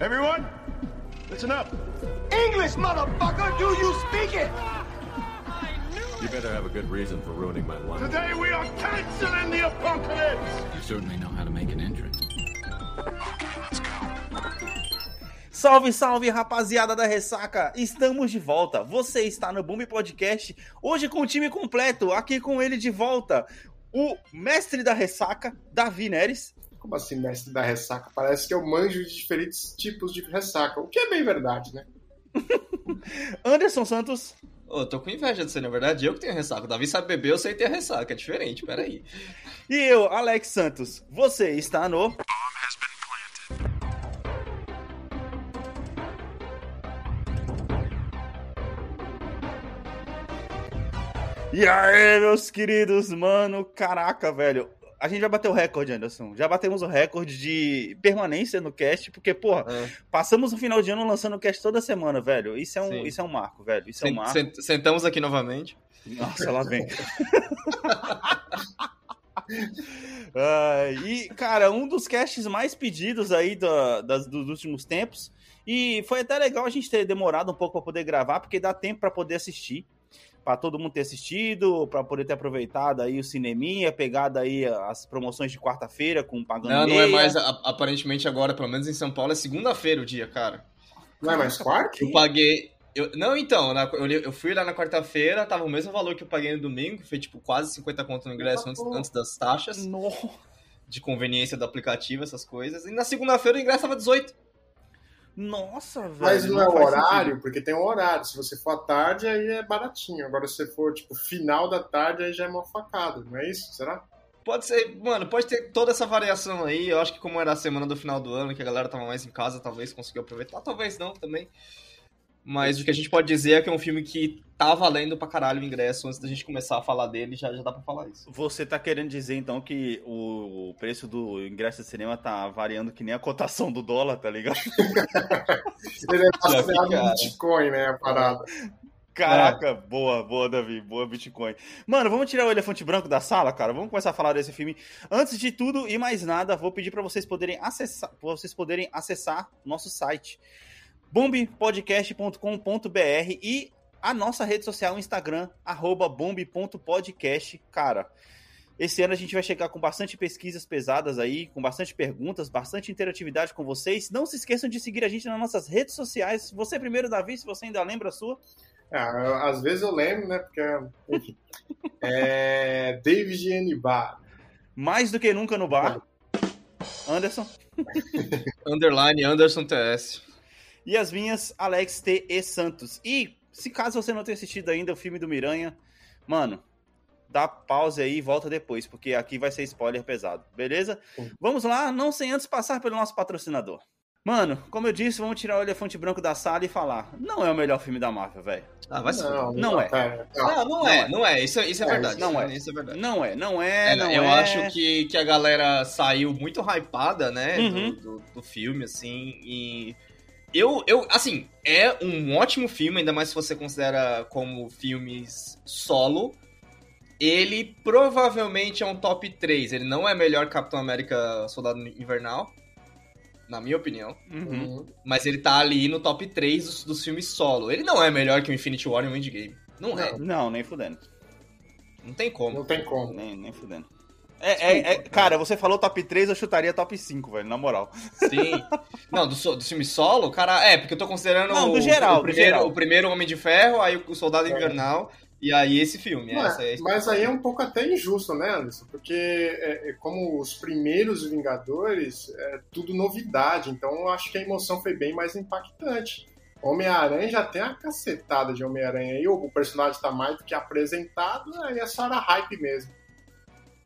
Everyone, listen up. English, motherfucker! Do you speak it? You better have a good reason for ruining my life. Today we are canceling the apocalypse. You certainly know how to make an entrance. Salve, salve, rapaziada da Ressaca! Estamos de volta. Você está no Boom Podcast, hoje com o time completo, aqui com ele de volta, o mestre da Ressaca, Davi Neres. Como assim, mestre da ressaca? Parece que eu manjo de diferentes tipos de ressaca, o que é bem verdade, né? Anderson Santos. Ô, eu tô com inveja de você, na verdade. Eu que tenho ressaca. O Davi sabe beber, eu sei ter ressaca. É diferente, peraí. E eu, Alex Santos. Você está no. E aí, meus queridos, mano, caraca, velho. A gente já bateu o recorde, Anderson. Já batemos o recorde de permanência no cast, porque, porra, É. passamos o final de ano lançando o cast toda semana, velho. Isso é um, Sim. isso é um marco, velho. Isso é um marco. sen- Sentamos aqui novamente. Nossa, lá vem. Ah, e, cara, um dos casts mais pedidos aí da- das- dos últimos tempos. E foi até legal a gente ter demorado um pouco para poder gravar, porque dá tempo para poder assistir. Pra todo mundo ter assistido, pra poder ter aproveitado aí o cineminha, pegado aí as promoções de quarta-feira com pagando Não, não é meia. mais. Aparentemente agora, pelo menos em São Paulo, é segunda-feira o dia, cara. Não é mais quarto? Eu paguei. eu- não, então, na- eu, eu fui lá na quarta-feira, tava o mesmo valor que eu paguei no domingo, que foi tipo quase 50 conto no ingresso antes, antes das taxas No- de conveniência do aplicativo, essas coisas. E na segunda-feira o ingresso tava 18. Nossa, velho. Mas não é o faz horário, sentido. porque tem um horário. Se você for à tarde, aí é baratinho. Agora, se você for, tipo, final da tarde, aí já é uma facada. Não é isso? Será? Pode ser, mano, pode ter toda essa variação aí. Eu acho que como era a semana do final do ano, que a galera tava mais em casa, talvez conseguiu aproveitar, talvez não também. Mas o que a gente pode dizer é que é um filme que tá valendo pra caralho o ingresso. Antes da gente começar a falar dele, já, já dá pra falar isso. Você tá querendo dizer então que o preço do ingresso de cinema tá variando que nem a cotação do dólar, tá ligado? Ele é baseado Bitcoin, né? A parada. Caraca, boa, boa, Davi, boa Bitcoin. Mano, vamos tirar o elefante branco da sala, cara. Vamos começar a falar desse filme. Antes de tudo e mais nada, vou pedir pra vocês poderem acessar, pra vocês poderem acessar nosso site bombpodcast.com.br e a nossa rede social Instagram arroba bomb.podcast, cara. Esse ano a gente vai chegar com bastante pesquisas pesadas aí, com bastante perguntas, bastante interatividade com vocês. Não se esqueçam de seguir a gente nas nossas redes sociais. Você primeiro, Davi, se você ainda lembra a sua. Ah, eu- às vezes eu lembro, né? Porque, enfim. É David N. Bar. Mais do que nunca no bar. Anderson. Underline Anderson TS. E as minhas, Alex T. E. Santos. E, se caso você não tenha assistido ainda o filme do Miranha, mano, dá pause aí e volta depois, porque aqui vai ser spoiler pesado, beleza? Vamos lá, não sem antes passar pelo nosso patrocinador. Mano, como eu disse, vamos tirar o elefante branco da sala e falar. Não é o melhor filme da Marvel, velho. Ah, vai. Não, Não é. pera, não. Não, não é, não é. Isso, isso é É, verdade. não é. Isso é verdade. Não é, não é, É, não eu é. acho que, que a galera saiu muito hypada, né, Uhum. do, do, do filme, assim, e... Eu, eu, assim, é um ótimo filme, ainda mais se você considera como filmes solo. Ele provavelmente é um top 3. Ele não é melhor que Capitão América Soldado Invernal, na minha opinião. Uhum. Uhum. Mas ele tá ali no top 3 dos, dos filmes solo. Ele não é melhor que o Infinity War e o Endgame. Não é. Não, nem fudendo. Não tem como. Não tem como. Nem, nem fudendo. É, é, é- cara, você falou top 3, eu chutaria top 5, velho, na moral. Sim. Não, do, do filme solo, cara, é, porque eu tô considerando Não, do o, geral, o, do primeiro, geral. o primeiro Homem de Ferro, aí o Soldado Invernal, e aí esse filme. Não, essa é, é- mas aí é um pouco até injusto, né, Anderson? Porque é, é como os primeiros Vingadores, é tudo novidade, então eu acho que a emoção foi bem mais impactante. Homem-Aranha já tem a cacetada de Homem-Aranha aí, o personagem tá mais do que apresentado, aí é só era hype mesmo.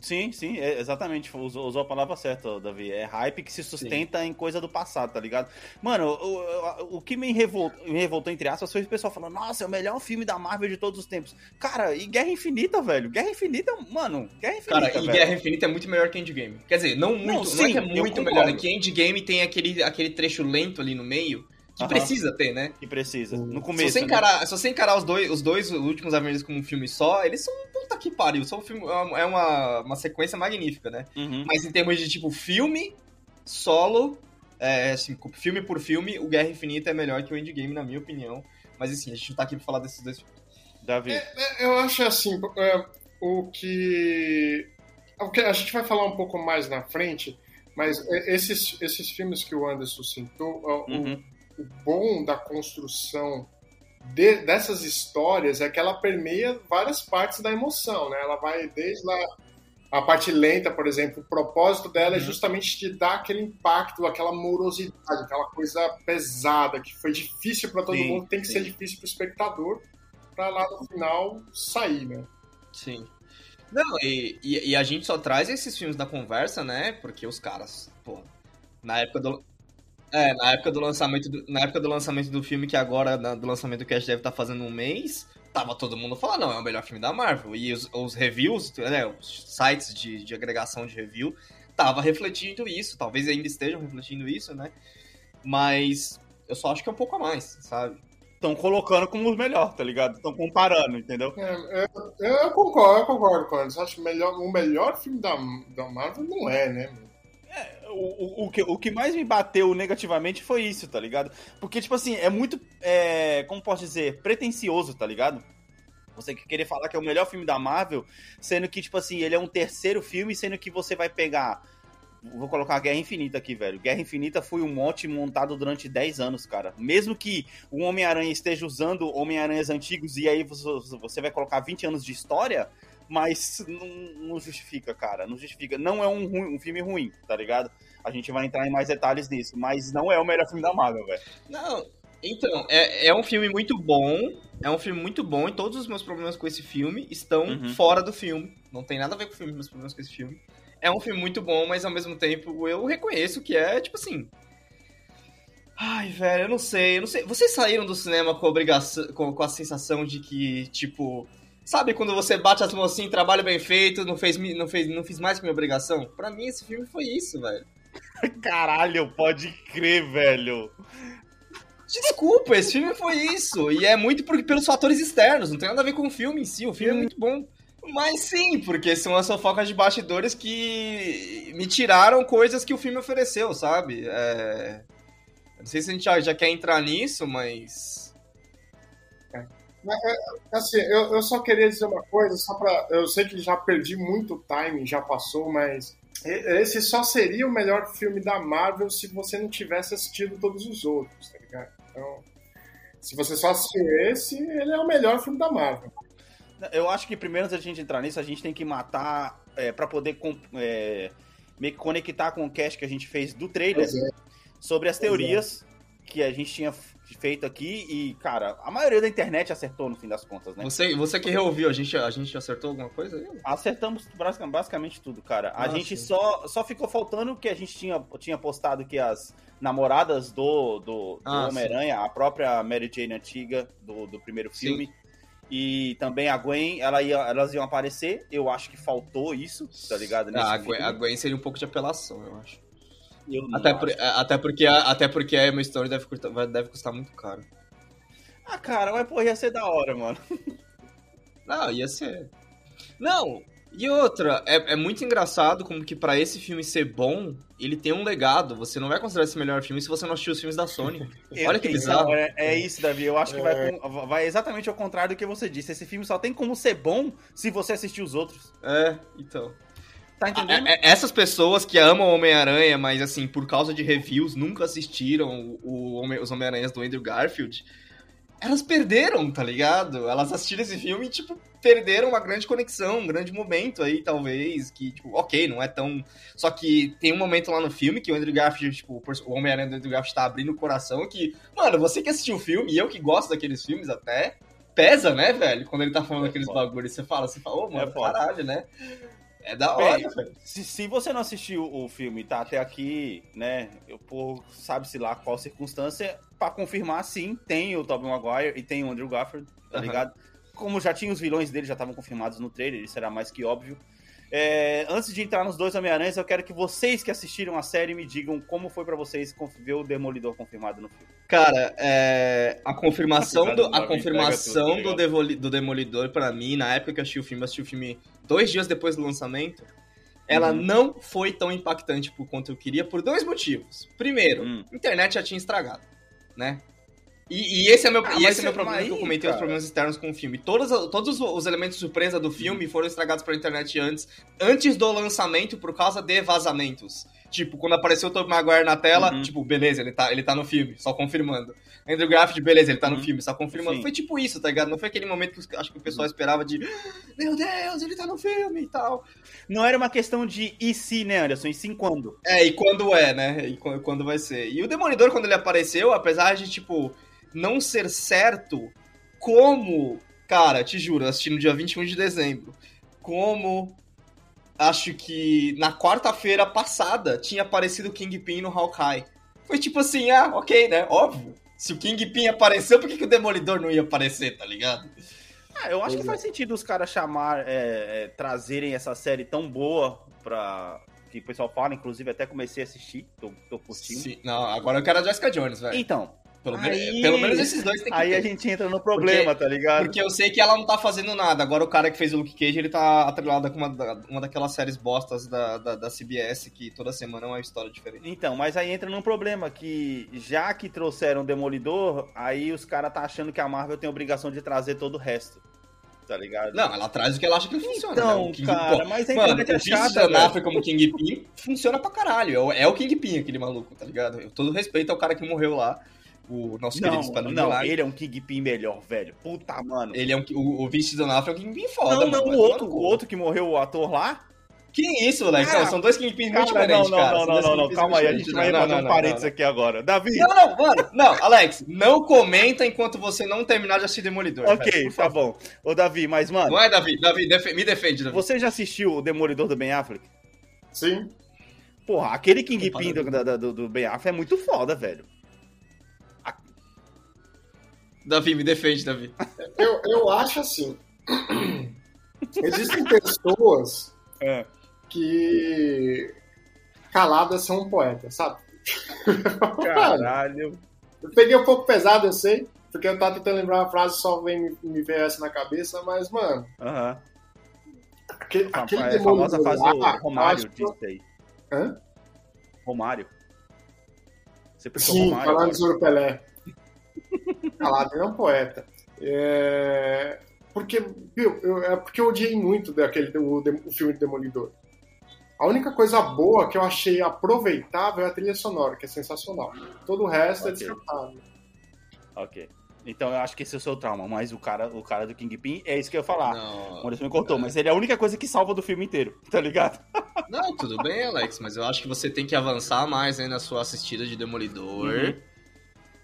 Sim, sim, é, exatamente. Usou, usou a palavra certa, Davi. É hype que se sustenta em coisa do passado, tá ligado? Mano, o, o, o que me revoltou, me revoltou, entre aspas, foi o pessoal falando: Nossa, é o melhor filme da Marvel de todos os tempos. Cara, e Guerra Infinita, velho? Guerra Infinita, mano, Guerra Infinita. Cara, e velho. Guerra Infinita é muito melhor que Endgame. Quer dizer, não muito, não, sim, é que é muito melhor, é que Endgame tem aquele, aquele trecho lento ali no meio, que Aham. precisa ter, né? Que precisa. No Se começo. você, né? encarar, se você encarar os dois, os dois últimos Avengers como um filme só, eles são puta que pariu. São um filme, é uma- é uma, uma sequência magnífica, né? Uhum. Mas em termos de tipo filme, solo, É, assim, filme por filme, o Guerra Infinita é melhor que o Endgame, na minha opinião. Mas assim, a gente não tá aqui pra falar desses dois filmes. Davi. É, é, eu acho assim, é, o que. O que a gente vai falar um pouco mais na frente, mas é, esses, esses filmes que o Anderson citou, Uhum. o, bom da construção de- dessas histórias é que ela permeia várias partes da emoção, né? Ela vai desde lá. A parte lenta, por exemplo, o propósito dela é Uhum. justamente te dar aquele impacto, aquela morosidade, aquela coisa pesada, que foi difícil para todo Sim, mundo, tem que sim. ser difícil para o espectador, para lá no final sair, né? Sim. Não, e, e, e a gente só traz esses filmes da conversa, né? Porque os caras, pô, na época do. É, na época do lançamento do, na época do lançamento do filme, que agora, na- do lançamento do Cast deve estar fazendo um mês, tava todo mundo falando, não, é o melhor filme da Marvel. E os, os reviews, né, os sites de, de agregação de review, tava refletindo isso. Talvez ainda estejam refletindo isso, né? Mas eu só acho que é um pouco a mais, sabe? Estão colocando como os melhores, tá ligado? Estão comparando, entendeu? É, é, eu, eu concordo, eu concordo com o Anderson. Acho que o melhor, o melhor filme da, da Marvel não é, né? O, o, que, o que mais me bateu negativamente foi isso, tá ligado? Porque, tipo assim, é muito, é, como posso dizer, pretencioso, tá ligado? Você que querer falar que é o melhor filme da Marvel, sendo que, tipo assim, ele é um terceiro filme, sendo que você vai pegar. Vou colocar Guerra Infinita aqui, velho. Guerra Infinita foi um monte montado durante 10 anos, cara. Mesmo que o Homem-Aranha esteja usando Homem-Aranhas antigos e aí você vai colocar 20 anos de história, mas não, não justifica, cara. Não justifica. Não é um, ruim- um filme ruim, tá ligado? A gente vai entrar em mais detalhes nisso, mas não é o melhor filme da Marvel, velho. Não, então, é, é um filme muito bom. É um filme muito bom e todos os meus problemas com esse filme estão Uhum. fora do filme. Não tem nada a ver com o filme, meus problemas com esse filme. É um filme muito bom, mas ao mesmo tempo eu reconheço que é, tipo assim. Ai, velho, eu não sei, eu não sei. Vocês saíram do cinema com a obrigação, com, com a sensação de que, tipo. Sabe quando você bate as mãos assim, trabalho bem feito, não fez, não fez, não fiz mais que minha obrigação? Pra mim, esse filme foi isso, velho. Caralho, pode crer, velho. Desculpa, esse filme foi isso. E é muito por, pelos fatores externos, não tem nada a ver com o filme em si. O filme é muito bom. Mas sim, porque são as fofocas de bastidores que me tiraram coisas que o filme ofereceu, sabe? É... Não sei se a gente já, já quer entrar nisso, mas. Assim, eu, eu só queria dizer uma coisa, só pra. Eu sei que já perdi muito time, já passou, mas esse só seria o melhor filme da Marvel se você não tivesse assistido todos os outros, tá ligado? Então, se você só assistiu esse, ele é o melhor filme da Marvel. Eu acho que primeiro, antes da gente entrar nisso, a gente tem que matar é, para poder é, meio que conectar com o cast que a gente fez do trailer é. sobre as teorias que a gente tinha feito aqui e, cara, a maioria da internet acertou no fim das contas, né? Você, você que reouviu, a gente, a gente acertou alguma coisa aí? Acertamos basic- basicamente tudo, cara. A Ah, gente sim. só, só ficou faltando que a gente tinha, tinha postado que as namoradas do, do, do Ah, Homem-Aranha, a própria Mary Jane antiga do, do primeiro Sim. filme, e também a Gwen, ela ia, elas iam aparecer. Eu acho que faltou isso, tá ligado? Ah, a, Gwen, a Gwen seria um pouco de apelação, eu acho. Até, por- até, porque, a- até porque a Emma Stone deve custar, vai- deve custar muito caro. Ah, cara, mas pô, ia ser da hora, mano. Não, ia ser. Não, e outra, é, é muito engraçado como que pra esse filme ser bom, ele tem um legado. Você não vai considerar esse o melhor filme se você não assistiu os filmes da Sony. Olha que bizarro. É, é isso, Davi. Eu acho que vai, com- vai exatamente ao contrário do que você disse. Esse filme só tem como ser bom se você assistir os outros. É, então. Tá entendendo? É- é- essas pessoas que amam Homem-Aranha, mas assim, por causa de reviews, nunca assistiram o, Homem- os Homem-Aranhas do Andrew Garfield, elas perderam, tá ligado? Elas assistiram esse filme e, tipo, perderam uma grande conexão, um grande momento aí, talvez, que, tipo, ok, não é tão... Só que tem um momento lá no filme que o Andrew Garfield, tipo, o Homem-Aranha do Andrew Garfield tá abrindo o coração que, mano, você que assistiu o filme, e eu que gosto daqueles filmes até, pesa, né, velho? Quando ele tá falando É aqueles foda. bagulhos, você fala, você fala, ô, mano, É caralho, né? É da hora, Bem, velho. Se, se você não assistiu o filme e tá até aqui, né, eu por sabe-se lá qual circunstância, pra confirmar, sim, tem o Tobey Maguire e tem o Andrew Garfield, tá ligado? Como já tinha os vilões dele, já estavam confirmados no trailer, isso era mais que óbvio. É, antes de entrar nos dois Homem-Aranhas, eu quero que vocês que assistiram a série me digam como foi pra vocês ver o Demolidor confirmado no filme. Cara, é, a confirmação do, a confirmação tá do, Devoli- do Demolidor pra mim, na época que eu assisti o filme, eu assisti o filme dois dias depois do lançamento. ela Uhum. não foi tão impactante por quanto eu queria por dois motivos. Primeiro, Hum. a internet já tinha estragado, né? E, e esse é meu, Ah, e esse é meu problema mas que eu aí, comentei, os cara. problemas externos com o filme. Todos, todos os, os elementos de surpresa do filme foram estragados pela internet antes, antes do lançamento por causa de vazamentos. Tipo, quando apareceu o Tobey Maguire na tela, Uhum. tipo, beleza, ele tá, ele tá no filme, só confirmando. Andrew Garfield, beleza, ele tá no Uhum. filme, só confirmando. Sim. Foi tipo isso, tá ligado? Não foi aquele momento que acho que o pessoal esperava de meu Deus, ele tá no filme e tal. Não era uma questão de e se, né, Anderson? E sim quando? É, e quando é, né? E qu- quando vai ser. E o Demolidor, quando ele apareceu, apesar de, tipo, não ser certo, como. Cara, te juro, eu assisti no dia 21 de dezembro. Como. Acho que na quarta-feira passada tinha aparecido o Kingpin no Hawkeye. Foi tipo assim, ah, ok, né? Óbvio. Se o Kingpin apareceu, por que, que o Demolidor não ia aparecer, tá ligado? Ah, eu acho que faz sentido os caras chamar, é, é, trazerem essa série tão boa pra. Que o pessoal fala, inclusive até comecei a assistir, tô, tô curtindo. Sim, não, agora eu quero a Jessica Jones, velho. Então, Pelo, aí- menos- pelo menos esses dois tem que aí ter. a gente entra no problema, tá ligado? Porque eu sei que ela não tá fazendo nada. Agora o cara que fez o Luke Cage, ele tá atrelado com uma, uma daquelas séries bostas da, da, da CBS, que toda semana é uma história diferente. Então, mas aí entra num problema que já que trouxeram o Demolidor, aí os caras tá achando que a Marvel tem a obrigação de trazer todo o resto. Tá ligado? Não, ela traz o que ela acha que funciona. né? Então, O King- cara, Pô, mas a Mano, internet é o Vincent chata. D'Onofrio como Kingpin funciona pra caralho. É o, é o Kingpin, aquele maluco, tá ligado? Eu todo respeito ao cara que morreu lá, o nosso querido Não, Espanhol não, Milagre. ele é um Kingpin melhor, velho. Puta, mano. Ele é um, o, o Vincent D'Onofrio é um Kingpin foda, não, mano. não, o outro, no o outro que morreu, o ator lá. Que isso, Alex? Cara, Não, são dois Kingpins muito não, diferentes, não, cara. não, não, não, não, calma aí, a gente vai fazer Não, um não, parênteses não, aqui agora. Davi, Não, não, mano. Não, Alex, não comenta enquanto você não terminar de assistir Demolidor. ok, velho, tá bom. Ô, Davi, mas, mano, Não é, Davi? Davi, defe- me defende, Davi. você já assistiu o Demolidor do Ben Affleck? Sim. Porra, aquele Kingpin do, do, do Ben Affleck é muito foda, velho. Davi, me defende, Davi. Eu, eu acho assim. Existem pessoas É. que caladas são poetas, sabe? Caralho. Eu peguei um pouco pesado, eu sei, porque eu tava tentando lembrar uma frase só vem me, me ver essa na cabeça, mas, mano, Aham. aquele, A, aquele é a famosa demônio fase lá, do Romário disso aí. Hã? Romário. Você pensou Sim, Romário? falando agora. sobre o Pelé. Calado, ele é um poeta. É... Porque, viu, eu, é porque eu odiei muito daquele, o, o filme do Demolidor. A única coisa boa que eu achei aproveitável é a trilha sonora, que é sensacional. Todo o resto é Ok. descartável. Ok. Então eu acho que esse é o seu trauma, mas o cara, o cara do Kingpin é isso que eu ia falar. Não. O Anderson me cortou, mas ele é a única coisa que salva do filme inteiro, tá ligado? Não, tudo bem, Alex, mas eu acho que você tem que avançar mais aí na sua assistida de Demolidor. Uhum.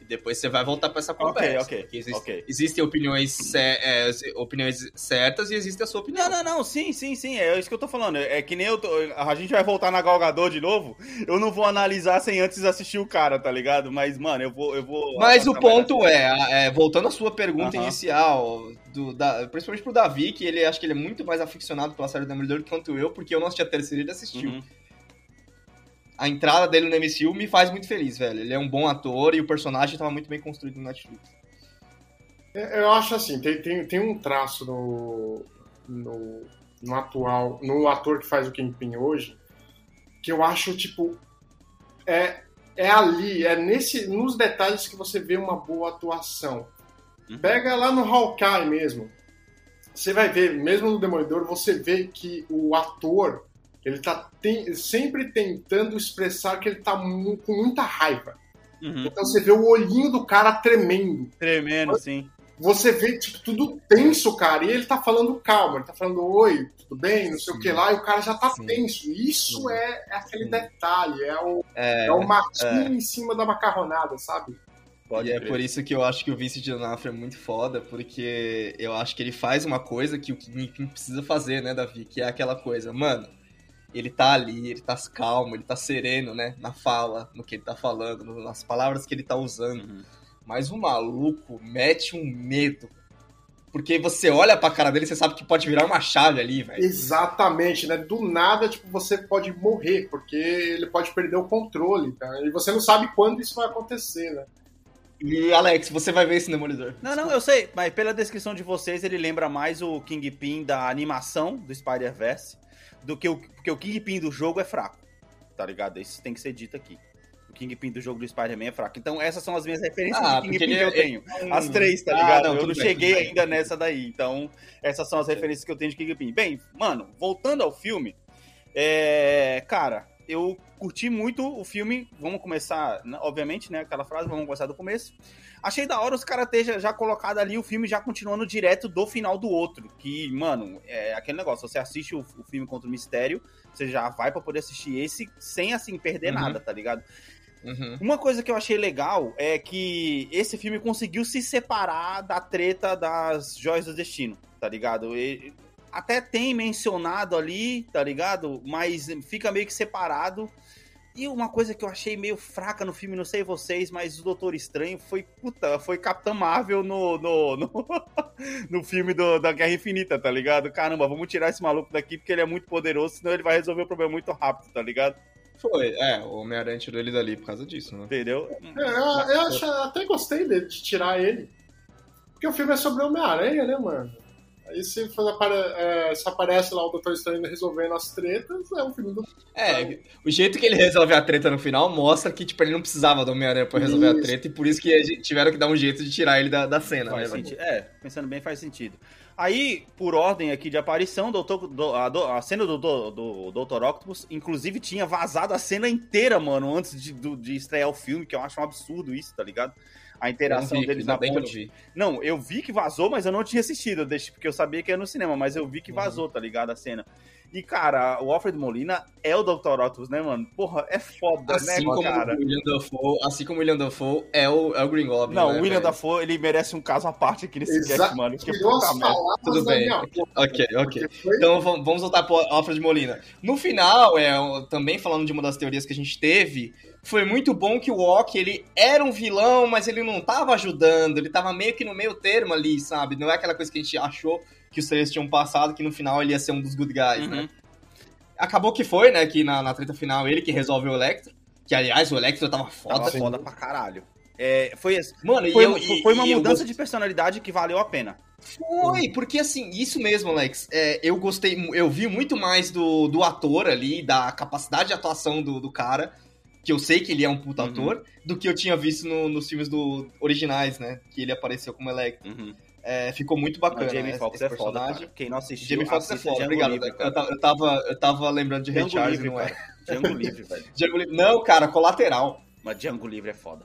E depois você vai voltar pra essa conversa. ok, porque existe- ok. Existem opiniões, é, opiniões certas e existe a sua opinião. Não, não, não, sim, sim, sim, é isso que eu tô falando. É que nem eu tô. A gente vai voltar na Galgador de novo. Eu não vou analisar sem antes assistir o cara, tá ligado? Mas, mano, eu vou. Eu vou Mas o ponto é, é, voltando à sua pergunta Aham. inicial, do, da, principalmente pro Davi, que ele acho que ele é muito mais aficionado pela série do Demolidor quanto eu, porque eu não assisti a terceira e ele assistiu. Uhum. A entrada dele no MCU me faz muito feliz, velho. Ele é um bom ator e o personagem tava muito bem construído no Netflix. É, Eu acho assim, tem, tem, tem um traço no, no, no atual, no ator que faz o Kingpin hoje, que eu acho, tipo, é, é ali, é nesse, nos detalhes que você vê uma boa atuação. Uhum. Pega lá no Hawkeye mesmo. Você vai ver, mesmo no Demolidor, você vê que o ator, ele tá tem- sempre tentando expressar que ele tá mu- com muita raiva. Uhum. Então você vê o olhinho do cara tremendo. Tremendo, sim. Você vê, tipo, tudo tenso, cara. E ele tá falando calma, ele tá falando oi, tudo bem, não sei o que lá, e o cara já tá Sim. tenso. Isso é, é aquele Sim. detalhe, é o, É, é o matinho em cima da macarronada, sabe? Pode e é por isso que eu acho que o Vincent D'Onofrio é muito foda, porque eu acho que ele faz uma coisa que o Kingpin precisa fazer, né, Davi? Que é aquela coisa, mano, ele tá ali, ele tá calmo, ele tá sereno, né, na fala, no que ele tá falando, nas palavras que ele tá usando. Uhum. Mas o maluco mete um medo. Porque você olha pra cara dele e você sabe que pode virar uma chave ali, velho. Exatamente, né? Do nada, tipo, você pode morrer, porque ele pode perder o controle, tá? E você não sabe quando isso vai acontecer, né? E Alex, você vai ver esse Demolidor. Não, não, eu sei, mas pela descrição de vocês, ele lembra mais o Kingpin da animação do Spider-Verse do que o. Porque o Kingpin do jogo é fraco. Tá ligado? Isso tem que ser dito aqui. O Kingpin do jogo do Spider-Man é fraco. Então, essas são as minhas referências Ah, de Kingpin que eu é- tenho. é As três, tá Ah, ligado? não, eu não cheguei bem. ainda nessa daí. Então, essas são as referências que eu tenho de Kingpin. Bem, mano, voltando ao filme, é. Cara, eu curti muito o filme. Vamos começar, né, obviamente, né? Aquela frase, vamos começar do começo. Achei da hora os caras terem já colocado ali o filme já continuando direto do final do outro. Que, mano, é aquele negócio. Você assiste o, o filme contra o mistério, você já vai pra poder assistir esse sem, assim, perder Uhum. nada, tá ligado? Uhum. Uma coisa que eu achei legal é que esse filme conseguiu se separar da treta das joias do destino, tá ligado? E- até tem mencionado ali, tá ligado? Mas fica meio que separado. E uma coisa que eu achei meio fraca no filme, não sei vocês, mas o Doutor Estranho foi, puta, foi Capitã Marvel no, no, no, no filme do- da Guerra Infinita, tá ligado? Caramba, vamos tirar esse maluco daqui porque ele é muito poderoso, senão ele vai resolver o problema muito rápido, tá ligado? Foi, é, o Homem-Aranha tirou ele dali por causa disso, né? Entendeu? É, eu, eu acho- até gostei dele, de tirar ele. Porque o filme é sobre o Homem-Aranha, né, mano? Aí se, apare- é, se aparece lá o Doutor Estranho resolvendo as tretas, é um filme do. É, o jeito que ele resolve a treta no final mostra que, tipo, ele não precisava do Homem-Aranha pra resolver a Isso. treta e por isso que a tiveram que dar um jeito de tirar ele da, da cena, Faz né? sentido. É, pensando bem, faz sentido. Aí, por ordem aqui de aparição, doutor, do- a, do- a cena do, do, do Dr. Octopus, inclusive, tinha vazado a cena inteira, mano, antes de, do- de estrear o filme, que eu acho um absurdo isso, tá ligado? A interação vi, deles na bem que eu não ponte. vi. Não, eu vi que vazou, mas eu não tinha assistido, eu deixei- porque eu sabia que ia no cinema, mas eu vi que Uhum. vazou, tá ligado? A cena. E, cara, o Alfred Molina é o Dr. Octopus, né, mano? Porra, é foda, Assim né, como cara? o William Dafoe, assim como o William Dafoe é o, é o Green Goblin. Não, né, o William velho? Dafoe, ele merece um caso à parte aqui nesse Exato. cast, mano. Tirou puta merda. Tudo da bem. Ok, ok. Então vamos vamos voltar pro Alfred Molina. No final, é, também falando de uma das teorias que a gente teve, foi muito bom que o Ock, ele era um vilão, mas ele não tava ajudando, ele tava meio que no meio termo ali, sabe? Não é aquela coisa que a gente achou que os três tinham passado, que no final ele ia ser um dos good guys, né? Uhum. Acabou que foi, né, que na, na treta final ele que resolve o Electro, que aliás o Electro tava foda. Tava foda pra caralho. É, foi, Mano, foi, e eu, foi uma e mudança gost- de personalidade que valeu a pena. Foi, porque assim, isso mesmo, Alex. é, eu gostei, eu vi muito mais do, do ator ali, da capacidade de atuação do, do cara, que eu sei que ele é um puta Uhum. ator, do que eu tinha visto no- nos filmes do, originais, né? Que ele apareceu como Electro. É, ficou muito bacana. o Jamie esse- Foxx é foda, personagem. cara. Quem não assistiu, Jamie Foxx é foda, Django obrigado. Livre, eu, cara. tava, eu, tava, eu tava lembrando de Ray Django Charles, Livre, não é? cara. Django Livre, velho. Django Livre. Não, cara, colateral. Mas Django Livre é foda.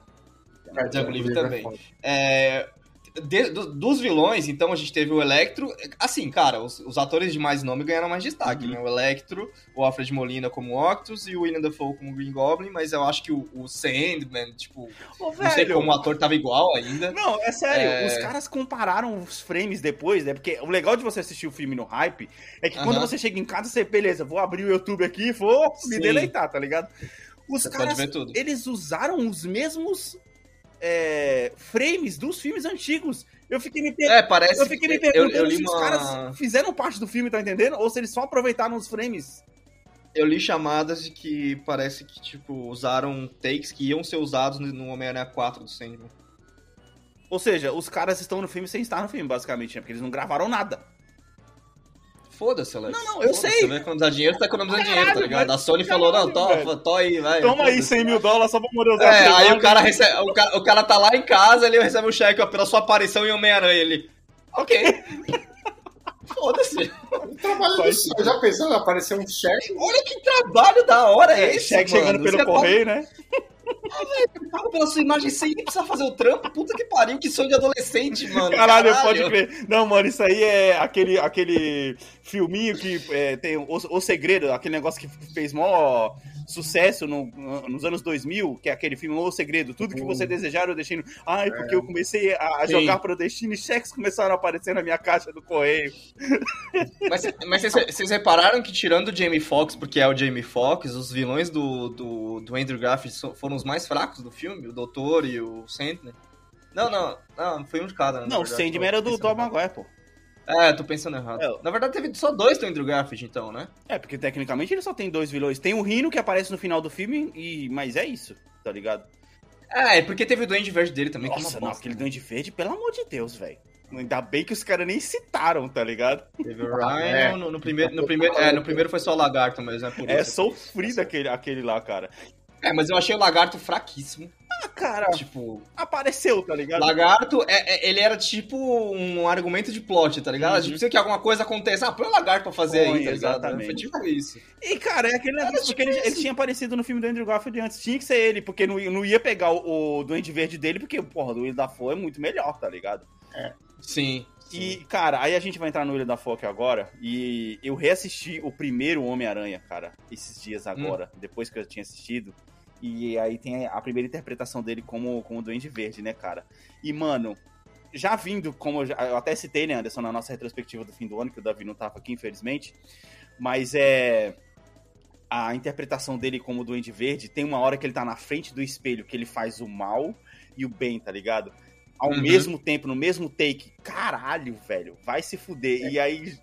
É, Django Livre é também. foda. É, de- do- dos vilões, então a gente teve o Electro. Assim, cara, os, os atores de mais nome ganharam mais destaque, Uhum. né? O Electro, o Alfred Molina como Octus e o William Dafoe como Green Goblin, mas eu acho que o, o Sandman, tipo, Ô, não sei como o ator tava igual ainda. Não, é sério, É. os caras compararam os frames depois, né? Porque o legal de você assistir o filme no hype é que quando Aham. você chega em casa, você, beleza, vou abrir o YouTube aqui e vou me Sim. deleitar, tá ligado? Os Você caras, pode ver tudo. eles usaram os mesmos é, frames dos filmes antigos. Eu fiquei me perguntando. É, parece Eu fiquei me eu, perguntando eu li se os uma... caras fizeram parte do filme, tá entendendo? Ou se eles só aproveitaram os frames. Eu li chamadas de que parece que, tipo, usaram takes que iam ser usados no Homem-Aranha 4 do Sandman. Ou seja, os caras estão no filme sem estar no filme, basicamente, né? Porque eles não gravaram nada. Foda-se, Alex. Não, não, eu sei. Você vai economizar dinheiro, tá economizando Caralho, dinheiro, tá ligado? mas- A Sony falou, não, to, to aí, vai. Toma aí foda-se. 100 mil dólares só pra poder usar É, aí o cara, recebe, o, cara, o cara tá lá em casa, ele recebe um cheque ó, pela sua aparição em Homem-Aranha. Ele. Ok. Foda-se. Trabalho do senhor, já pensou em aparecer um cheque? Olha que trabalho da hora é, É, esse. cheque mano. chegando Você pelo correio, né? Paga pela sua imagem sem nem precisar fazer o trampo. Puta que pariu, que sonho de adolescente, mano. Caralho, pode crer. Não, mano, isso aí é aquele, aquele filminho que é, tem o, o Segredo, aquele negócio que fez mó sucesso no- nos anos 2000, que é aquele filme O Segredo. Tudo que você desejar eu deixei no... Ai, porque eu comecei a, jogar pro destino e cheques começaram a aparecer na minha caixa do correio. Mas, mas vocês, repararam que tirando o Jamie Foxx, porque é o Jamie Foxx, os vilões do, do, do Andrew Garfield foram os mais fracos do filme? O Doutor e o Sandman? Não, não, não, foi um de cada. Não, o. Sandman era do Tom Maguire, pô. É, tô pensando errado. É. Na verdade, teve só dois do Andrew Garfield, então, né? É, porque tecnicamente ele só tem dois vilões. Tem o Rino, que aparece no final do filme, e... mas é isso, tá ligado? Ah, é porque teve o Duende Verde dele também, que é Nossa, não, bosta. aquele Duende Verde, pelo amor de Deus, velho. Ainda bem que os caras nem citaram, tá ligado? Teve o Ryan, É. no, no primeiro, no, primeiro, é, no primeiro foi só o Lagarto, mas é por É sofrido aquele, aquele lá, cara. É, mas eu achei o Lagarto fraquíssimo. Ah, cara, Tipo, apareceu, tá ligado? Lagarto, é, é- ele era tipo um argumento de plot, tá ligado? Uhum. Tipo, precisa que alguma coisa aconteça. Ah, põe o Lagarto pra fazer Põe, aí, tá exatamente. Foi tipo isso. E, cara, é aquele negócio, porque ele, ele tinha aparecido no filme do Andrew Garfield antes. Tinha que ser ele, porque não, não ia pegar o, o Duende Verde dele, porque, porra, do William Dafoe é muito melhor, tá ligado? Sim. E, cara, aí a gente vai entrar no William Dafoe aqui agora, e eu reassisti o primeiro Homem-Aranha, cara, esses dias agora, depois que eu tinha assistido. E aí tem a primeira interpretação dele como, como Duende Verde, né, cara? E, mano, já vindo, como eu, já- eu até citei, né, Anderson, na nossa retrospectiva do fim do ano, que o Davi não tava aqui, infelizmente, mas é. A interpretação dele como Duende Verde tem uma hora que ele tá na frente do espelho, que ele faz o mal e o bem, tá ligado? Ao Uhum. mesmo tempo, no mesmo take. Caralho, velho, vai se fuder. E aí.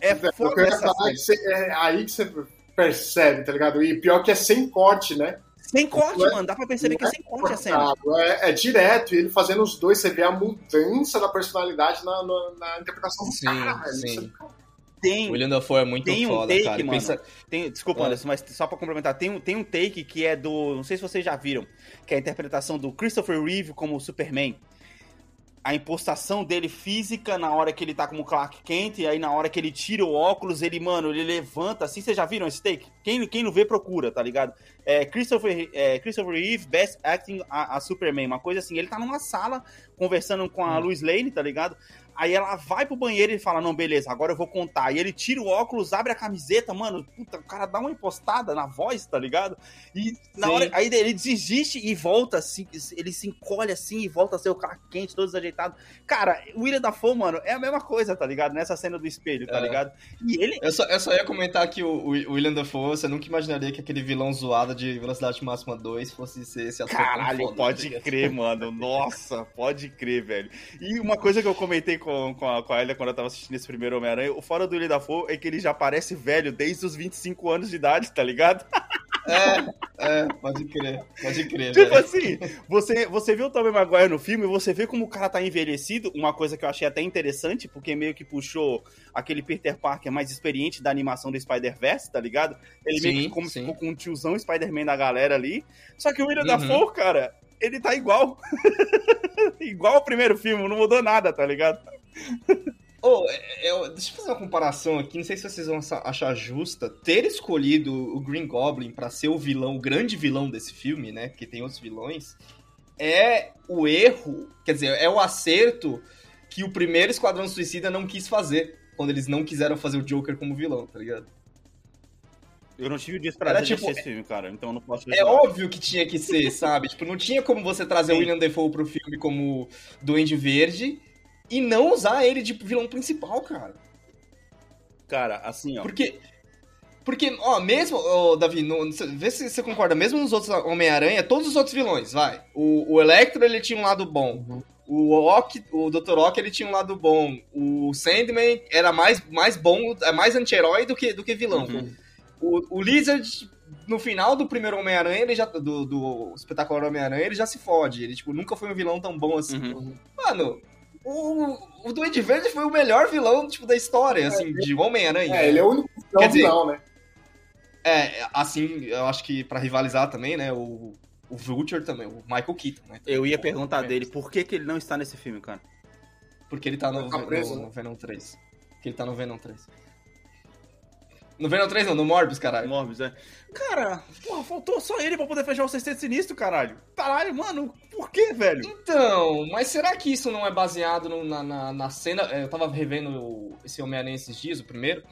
É foda essa falar você- é aí que você percebe, tá ligado? E pior que é sem corte, né? Sem corte, Não é- mano. Dá pra perceber que é sem corte a cena. É, é direto, e ele fazendo os dois, você vê a mudança da personalidade na, na, na interpretação do Sim, cara, velho. sim. É- Tem, O William Dafoe é muito Tem um foda, take, cara. Mano. Pensa... tem. Desculpa, É. Anderson, mas só pra complementar, tem um, tem um take que é do. Não sei se vocês já viram, que é a interpretação do Christopher Reeve como Superman. A impostação dele física na hora que ele tá como Clark Kent, e aí na hora que ele tira o óculos, ele, mano, ele levanta assim. Vocês já viram esse take? Quem, quem não vê, procura, tá ligado? É Christopher, é, Christopher Reeve, Best Acting a, a Superman. Uma coisa assim, ele tá numa sala conversando com a Lois Lane, tá ligado? Aí ela vai pro banheiro e fala: Não, beleza, agora eu vou contar. E ele tira o óculos, abre a camiseta, mano. Puta, o cara dá uma impostada na voz, tá ligado? E na Sim. hora. Aí ele desiste e volta assim. Ele se encolhe assim e volta a ser o cara quente, todo desajeitado. Cara, o William Dafoe, mano, é a mesma coisa, tá ligado? Nessa cena do espelho, tá É. ligado? E ele. Eu só, eu só ia comentar que o, o William Dafoe, você nunca imaginaria que aquele vilão zoado de Velocidade Máxima 2 fosse ser esse ator Caralho, foda, tá pode crer, mano. Nossa, pode crer, velho. E uma coisa que eu comentei com, com, a, com a Elia quando eu tava assistindo esse primeiro Homem-Aranha, o fora do William Dafoe é que ele já parece velho desde os 25 anos de idade, tá ligado? É, é, pode crer, pode crer, Tipo assim, você, você vê o Tobey Maguire no filme você vê como o cara tá envelhecido, uma coisa que eu achei até interessante, porque meio que puxou aquele Peter Parker mais experiente da animação do Spider-Verse, tá ligado? Ele meio Sim, que como ficou com um tiozão Spider-Man da galera ali. Só que o William Uhum. Dafoe, cara, ele tá igual. igual ao primeiro filme, não mudou nada, tá ligado? Ô, é- é- deixa eu fazer uma comparação aqui, não sei se vocês vão achar justa. Ter escolhido o Green Goblin pra ser o vilão, o grande vilão desse filme, né? Porque tem outros vilões, é o erro, quer dizer, é o acerto que o primeiro Esquadrão Suicida não quis fazer. Quando eles não quiseram fazer o Joker como vilão, tá ligado? Eu não tive o desprazer Era de tipo- assistir esse filme, cara, então não posso É óbvio que tinha que ser, sabe? Tipo, não tinha como você trazer o. William Defoe pro filme como Duende Verde e não usar ele de vilão principal, cara. Cara, assim, ó. Porque. Porque, ó, mesmo, ó, Davi, no, vê se você concorda, mesmo nos outros Homem-Aranha, todos os outros vilões, vai. O, o Electro, ele tinha um lado bom. O Ock, o Dr. Ock, ele tinha um lado bom. O Sandman era mais, mais bom, é mais anti-herói do que, do que vilão. Uhum. O, o Lizard, no final do primeiro Homem-Aranha, ele já. Do, do espetacular Homem-Aranha, ele já se fode. Ele, tipo, nunca foi um vilão tão bom assim. Uhum. Mano, o, o Duende Verde foi o melhor vilão, tipo, da história, assim, de Homem-Aranha. É, ele é o único vilão, Quer dizer, vilão, né? É, assim, eu acho que pra rivalizar também, né, o, o Vulture também, o Michael Keaton, né? Eu ia perguntar dele por que, que ele não está nesse filme, cara. Porque ele tá no, tá preso, no, né? no Venom 3. Porque ele tá no Venom 3. No Venom 3 não, no Morbius, caralho. Morbius, é. Cara, porra, faltou só ele pra poder fechar o sexteto sinistro, caralho. Caralho, mano, por que, velho? Então, mas será que isso não é baseado no- na, na, na cena... é, Eu tava revendo o- esse Homem-Aranha esses dias, o primeiro.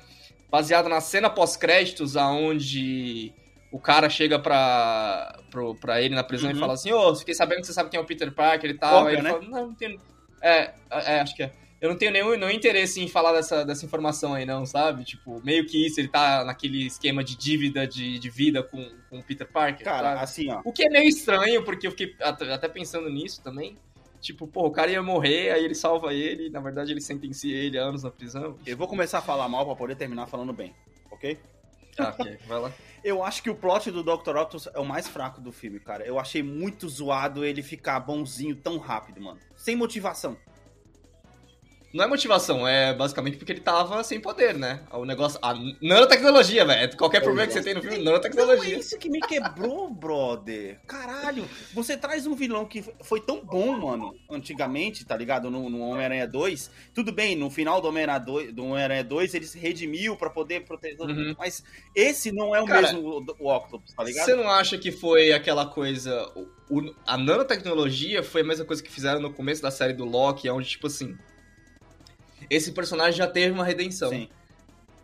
Baseado na cena pós-créditos, aonde o cara chega pra, pro, pra ele na prisão Uhum. e fala assim, ô, fiquei sabendo que você sabe quem é o Peter Parker e tal. Aí ele né? fala, não, não tenho... É, é, acho que é. Eu não tenho nenhum, nenhum interesse em falar dessa, dessa informação aí, não, sabe? Tipo, meio que isso, ele tá naquele esquema de dívida de, de vida com, com o Peter Parker, Cara, sabe? assim, ó. O que é meio estranho, porque eu fiquei até pensando nisso também. Tipo, pô, o cara ia morrer, aí ele salva ele, e na verdade ele sentencia ele a anos na prisão. Eu vou começar a falar mal pra poder terminar falando bem, ok? Ah, ok, vai lá. Eu acho que o plot do Dr. Octopus é o mais fraco do filme, cara. Eu achei muito zoado ele ficar bonzinho tão rápido, mano. Sem motivação. Não é motivação, é basicamente porque ele tava sem poder, né? O negócio. A nanotecnologia, velho. Qualquer problema que você tem no filme, Não, é nanotecnologia. isso que me quebrou, brother. Caralho, você traz um vilão que foi tão bom, mano, antigamente, tá ligado? No, no Homem-Aranha 2. Tudo bem, no final do Homem-Aranha 2, do Homem-Aranha 2 ele se redimiu pra poder proteger. Uhum. Mas esse não é o Cara, mesmo o, Octopus, tá ligado? Você não acha que foi aquela coisa. o- a nanotecnologia foi a mesma coisa que fizeram no começo da série do Loki, onde, tipo assim. Esse personagem já teve uma redenção. Sim.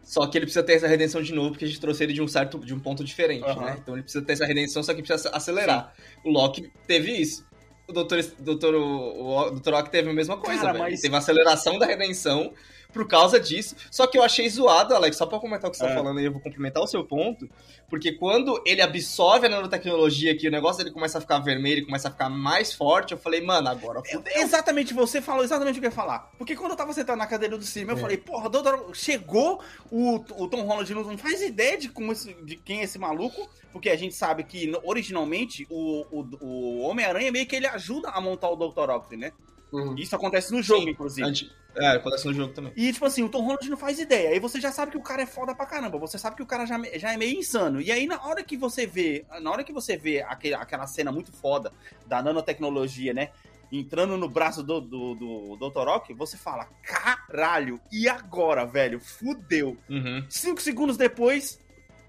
Só que ele precisa ter essa redenção de novo, porque a gente trouxe ele de um certo, de um ponto diferente, Aham. né? Então ele precisa ter essa redenção, só que precisa acelerar. O Loki teve isso. O Doutor, doutor, o, o Dr. Ock teve a mesma coisa, Cara, mas- Teve a aceleração da redenção por causa disso. Só que eu achei zoado, Alex, só pra comentar o que você É. tá falando aí, eu vou complementar o seu ponto. Porque quando ele absorve a nanotecnologia, que o negócio dele começa a ficar vermelho, começa a ficar mais forte, eu falei, mano, agora fudeu. Exatamente, você falou exatamente o que eu ia falar. Porque quando eu tava sentado na cadeira do cinema, eu falei, porra, doutor, chegou o, o Tom Holland não faz ideia de, como esse- de quem é esse maluco, porque a gente sabe que originalmente o, o, o Homem-Aranha meio que ele ajuda a montar o Dr. Octopus, né? Uhum. Isso acontece no jogo, Sim, inclusive. Antes- É, acontece no jogo também. E, tipo assim, o Tom Holland não faz ideia. Aí você já sabe que o cara é foda pra caramba. Você sabe que o cara já, já é meio insano. E aí, na hora que você vê. Na hora que você vê aquele, aquela cena muito foda da nanotecnologia, né? Entrando no braço do, do, do Dr. Rock, você fala: caralho, e agora, velho? Fudeu. Uhum. Cinco segundos depois,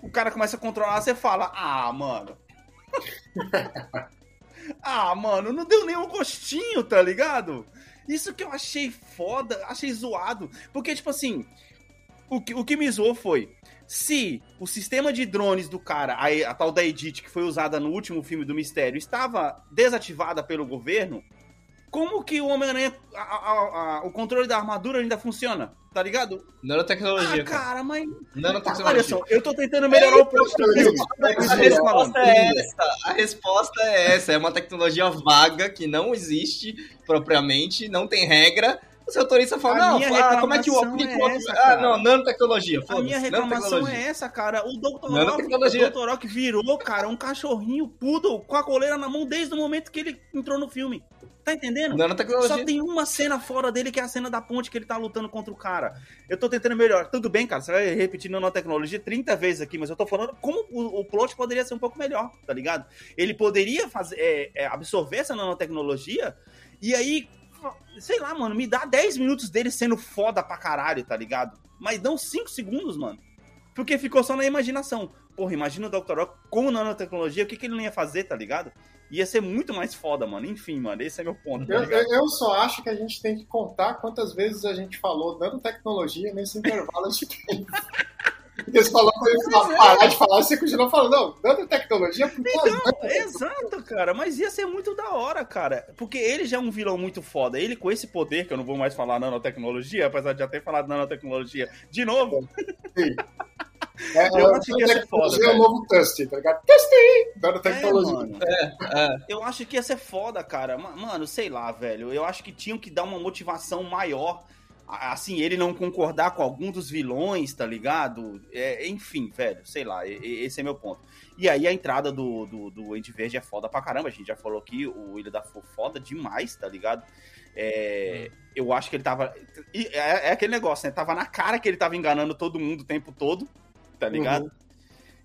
o cara começa a controlar, você fala: ah, mano. ah, mano, não deu nenhum gostinho, tá ligado? Isso que eu achei foda, achei zoado. Porque, tipo assim, o que, o que me zoou foi. Se o sistema de drones do cara, a, a tal da Edit, que foi usada no último filme do Mistério, estava desativada pelo governo, como que o Homem-Aranha, o controle da armadura ainda funciona? Tá ligado? Nanotecnologia, Ah, cara. mas. Nanotecnologia. Olha só, eu tô tentando melhorar o plot do filme. A resposta é essa. A resposta é essa. É uma tecnologia vaga que não existe propriamente, não tem regra. O seu autorista A fala, não, ah, como é que o é essa, Ah, não, nanotecnologia. A minha reclamação é essa, cara. O Dr. Rock, virou, cara, um cachorrinho poodle com a coleira na mão desde o momento que ele entrou no filme. Tá entendendo? Nanotecnologia. Só tem uma cena fora dele que é a cena da ponte que ele tá lutando contra o cara. Eu tô tentando melhorar. Tudo bem, cara, você vai repetir nanotecnologia 30 vezes aqui, mas eu tô falando como o, o plot poderia ser um pouco melhor, tá ligado? Ele poderia fazer, é, é, absorver essa nanotecnologia e aí, sei lá, mano, me dá 10 minutos dele sendo foda pra caralho, tá ligado? Mas não 5 segundos, mano. Porque ficou só na imaginação. Porra, imagina o Dr. Rock com nanotecnologia, o que, que ele não ia fazer, tá ligado? Ia ser muito mais foda, mano. Enfim, mano, esse é meu ponto, tá Eu, eu- só acho que a gente tem que contar quantas vezes a gente falou dando tecnologia nesse intervalo de tempo. Porque você falou pra ele falar- parar de falar, você continuou falando, não, dando tecnologia por causa Então, exato, cara. Mas ia ser muito da hora, cara. Porque ele já é um vilão muito foda. Ele com esse poder, que eu não vou mais falar nanotecnologia, apesar de já ter falado nanotecnologia de novo. É, Eu é, acho que ia ser foda, tecnologia é o novo Tust, tá ligado? Tust! Dando É, tecnologia. mano. É. Eu acho que ia ser foda, cara. Ma- Mano, sei lá, velho. Eu acho que tinham que dar uma motivação maior. Assim, ele não concordar com algum dos vilões, tá ligado? É, enfim, velho, sei lá, esse é meu ponto. E aí a entrada do, do, do Andy Verde é foda pra caramba. A gente já falou aqui, o Ilha da Fo foda demais, tá ligado? É, Eu acho que ele tava. É, é aquele negócio, né? Tava na cara que ele tava enganando todo mundo o tempo todo, tá ligado? Uhum.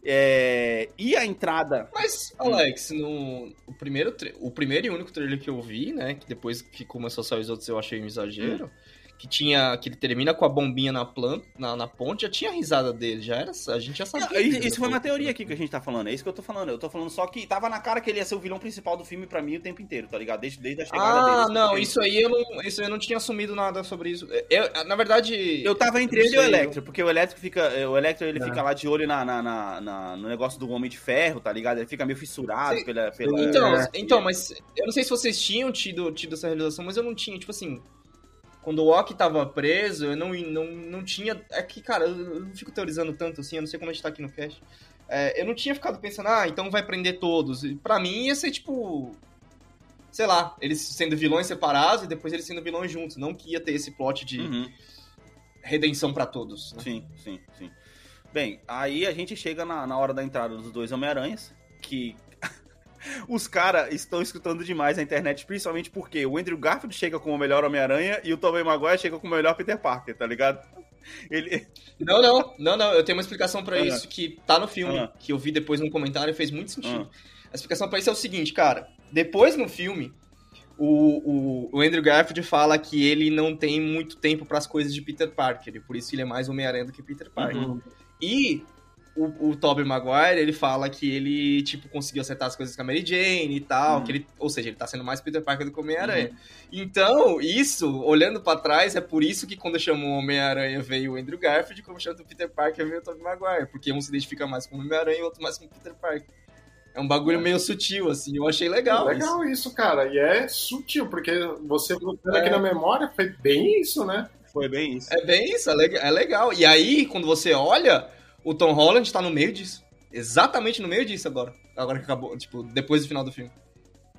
É, E a entrada. Mas, Alex, no o primeiro, o primeiro e único trailer que eu vi, né, que depois que começou a sair os outros eu achei um exagero, que tinha que ele termina com a bombinha na planta, na, na ponte, já tinha a risada dele, já era, a gente já sabia. Não, isso foi uma teoria aqui que a gente tá falando, é isso que eu tô falando. Eu tô falando só que tava na cara que ele ia ser o vilão principal do filme pra mim o tempo inteiro, tá ligado? Desde, desde a chegada dele. Ah, não, isso aí eu não, isso eu não tinha assumido nada sobre isso. Eu, na verdade, Eu tava entre eu ele e o Electro, porque o Electro fica. O Electro ele É. fica lá de olho na, na- na- na- no negócio do Homem de Ferro, tá ligado? Ele fica meio fissurado pela. pela Então, é, então, mas eu não sei se vocês tinham tido, tido essa realização, mas eu não tinha, tipo assim. Quando o Ock tava preso, eu não, não, não tinha. É que, cara, eu não fico teorizando tanto assim, eu não sei como a gente tá aqui no cast. É, eu não tinha ficado pensando, ah, então vai prender todos. E Pra mim ia ser tipo. Sei lá, eles sendo vilões separados e depois eles sendo vilões juntos. Não que ia ter esse plot de Uhum. redenção pra todos. né? Sim, sim, sim. Bem, aí a gente chega na, na hora da entrada dos dois Homem-Aranhas, que os caras estão escutando demais na internet, principalmente porque o Andrew Garfield chega como o melhor Homem-Aranha e o Tobey Maguire chega como o melhor Peter Parker, tá ligado? Ele... Não, não, não, não, eu tenho uma explicação pra Ah. isso que tá no filme, Ah. que eu vi depois num comentário e fez muito sentido. A explicação pra isso é o seguinte, cara, depois no filme, o, o, o Andrew Garfield fala que ele não tem muito tempo pras coisas de Peter Parker, e por isso ele é mais Homem-Aranha do que Peter Parker. Uhum. E o, o Tobey Maguire, ele fala que ele, tipo, conseguiu acertar as coisas com a Mary Jane e tal, Uhum. que ele, ou seja, ele tá sendo mais Peter Parker do que o Homem-Aranha. Então, isso, olhando pra trás, é por isso que quando chamou o Homem-Aranha veio o Andrew Garfield, quando chamou o Peter Parker veio o Tobey Maguire, porque um se identifica mais com o Homem-Aranha e o outro mais com o Peter Parker. É um bagulho meio sutil, assim, eu achei legal. isso. Legal isso, cara. E é sutil, porque você voltando É. aqui na memória, foi bem isso, né? Foi bem isso. É bem isso, é é legal. E aí, quando você olha, o Tom Holland tá no meio disso. Exatamente no meio disso agora. Agora que acabou, tipo, depois do final do filme.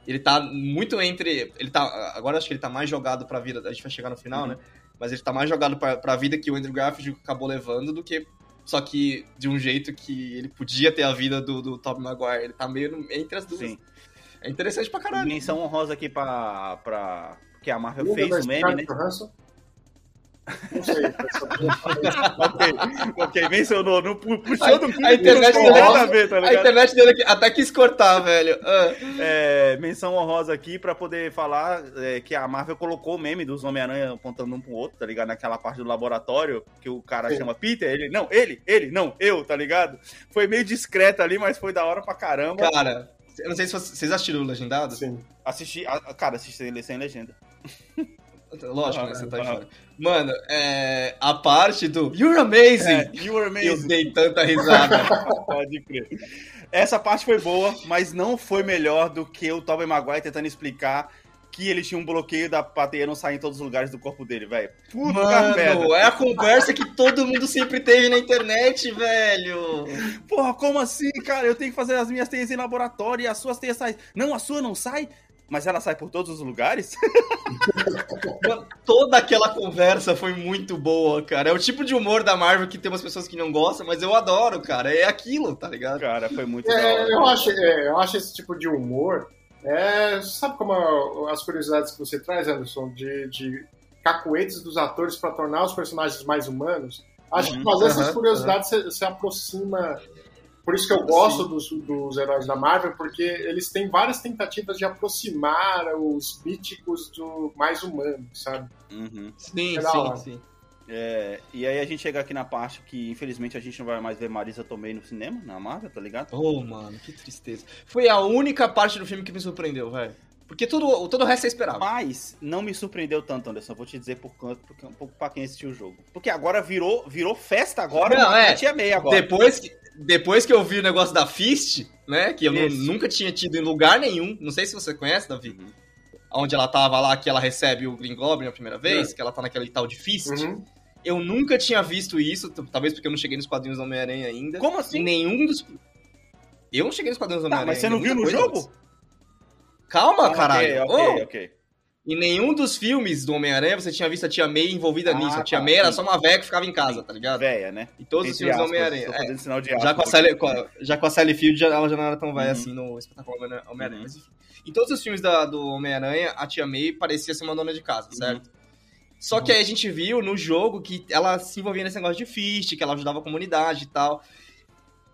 Ele tá muito entre. Ele tá. Agora acho que ele tá mais jogado pra vida. A gente vai chegar no final, Uhum. né? Mas ele tá mais jogado pra, pra vida que o Andrew Garfield acabou levando do que. Só que de um jeito que ele podia ter a vida do, do Tobey Maguire. Ele tá meio no- entre as duas. Sim. É interessante pra caralho. Menção honrosa aqui pra. pra... Porque a Marvel Lembra fez o meme, né? Johansson? Não sei. foi só- ok, ok, mencionou, não pu- puxou A- do a internet dele- a ver, tá A internet dele aqui- até quis cortar, velho. Ah. É, menção honrosa aqui pra poder falar é, que a Marvel colocou o meme dos Homem-Aranha apontando um pro outro, tá ligado? Naquela parte do laboratório, que o cara Sim. chama Peter, ele, não, ele, ele, não, eu, tá ligado? Foi meio discreto ali, mas foi da hora pra caramba. Cara, eu não sei se vocês vocês assistiram o Legendado. Sim. Assisti, a- cara, assisti sem legenda. Lógico, né? Ah, Você tá ah. fora. Mano, é, a parte do You're amazing! É, you were Eu amazing. dei tanta risada. Pode crer. Essa parte foi boa, mas não foi melhor do que o Tobey Maguire tentando explicar que ele tinha um bloqueio da plateia não sair em todos os lugares do corpo dele, velho. Puta merda. Mano, é a conversa que todo mundo sempre teve na internet, velho. Porra, como assim, cara? Eu tenho que fazer as minhas teias em laboratório e as suas teias saem. Não, a sua não sai? Mas ela sai por todos os lugares? Mano, toda aquela conversa foi muito boa, cara. É o tipo de humor da Marvel que tem umas pessoas que não gostam, mas eu adoro, cara. É aquilo, tá ligado? cara, foi muito É, eu, acho, é, eu acho esse tipo de humor. É, sabe como a- as curiosidades que você traz, Anderson, de, de cacuetes dos atores para tornar os personagens mais humanos? Acho Uhum, que fazer essas aham, curiosidades se, se aproxima. Por isso que eu gosto dos, dos heróis da Marvel, porque eles têm várias tentativas de aproximar os míticos do mais humano, sabe? Uhum. Sim, É sim, sim. É, e aí a gente chega aqui na parte que, infelizmente, a gente não vai mais ver Marisa Tomei no cinema, na Marvel, tá ligado? Oh, mano, que tristeza. Foi a única parte do filme que me surpreendeu, velho. Porque todo, todo o resto é esperável. Mas não me surpreendeu tanto, Anderson. Vou te dizer por quanto, porque um pouco pra quem assistiu o jogo. Porque agora virou, virou festa agora, Não, é. tinha meia agora. Depois que, depois que eu vi o negócio da Fist, né? Que eu Isso. nunca tinha tido em lugar nenhum. Não sei se você conhece, Davi. Uhum. Onde ela tava lá, que ela recebe o Green Goblin a primeira vez, que ela tá naquele tal de Fist. Uhum. Eu nunca tinha visto isso, talvez porque eu não cheguei nos quadrinhos do Homem-Aranha ainda. Como assim? Nenhum dos. Eu não cheguei nos quadrinhos do Tá, Homem-Aranha. mas você não viu no jogo? antes. Calma, Ah, caralho. Ok, ok, Ô, ok. Em nenhum dos filmes do Homem-Aranha você tinha visto a Tia May envolvida Ah, nisso. A Tia tá, May era sim. só uma velha que ficava em casa, tá ligado? Véia, né? Em todos os Entre filmes do aspas, Homem-Aranha. tô É. sinal de Já com, a Sally, com a- já com a Sally Field, já- ela já não era tão velha Uhum. assim no espetáculo Homem- Homem-Aranha. Uhum. Mas enfim. Em todos os filmes da- do Homem-Aranha, a Tia May parecia ser uma dona de casa, Uhum. certo? Só que aí a gente viu no jogo que ela se envolvia nesse negócio de fist, que ela ajudava a comunidade e tal.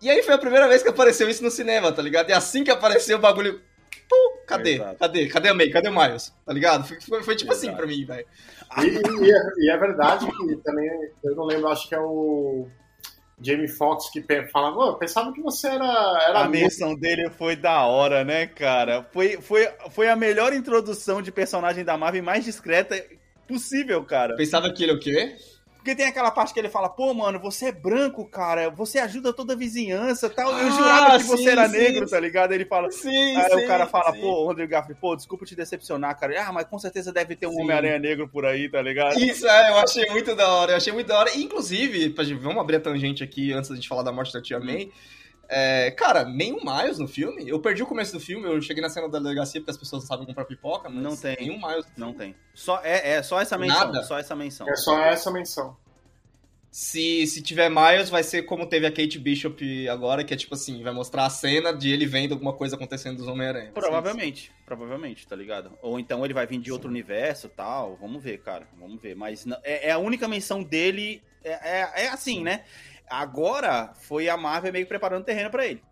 E aí foi a primeira vez que apareceu isso no cinema, tá ligado? E assim que apareceu o bagulho. Pum, cadê? Exato. Cadê? Cadê a May? Cadê o Miles? Tá ligado? Foi, foi- foi tipo assim Exato. pra mim, velho. E, e é, e é verdade que também, eu não lembro, acho que é o Jamie Foxx que fala, "Ô, eu pensava que você era, era A louco." menção dele foi da hora, né, cara? Foi, foi, foi a melhor introdução de personagem da Marvel mais discreta possível, cara. Pensava que ele é o quê? Porque tem aquela parte que ele fala, pô, mano, você é branco, cara, você ajuda toda a vizinhança tal. Eu Ah, jurava que você sim, era sim. negro, tá ligado? Ele fala. Sim, Aí sim, o cara fala, pô, Andrew Garfield, pô, desculpa te decepcionar, cara. Ah, mas com certeza deve ter um. Homem-Aranha negro por aí, tá ligado? Isso, é, eu achei muito da hora, eu achei muito da hora. Inclusive, pra gente- vamos abrir a tangente aqui antes de falar da morte da tia May. É, cara, nenhum Miles no filme. Eu perdi o começo do filme, eu cheguei na cena da delegacia porque as pessoas não sabem comprar pipoca, mas Não tem. nenhum Miles. Não tem. Só, é, é só essa menção. Nada. Só essa menção. É só essa menção. Se, se tiver Miles, vai ser como teve a Kate Bishop agora, que é tipo assim, vai mostrar a cena de ele vendo alguma coisa acontecendo dos Homem-Aranha. Provavelmente, provavelmente, tá ligado? Ou então ele vai vir de outro universo tal. Vamos ver, cara. Vamos ver. Mas não- é, é a única menção dele. É, é, é assim, né? Agora foi a Marvel meio que preparando terreno pra ele.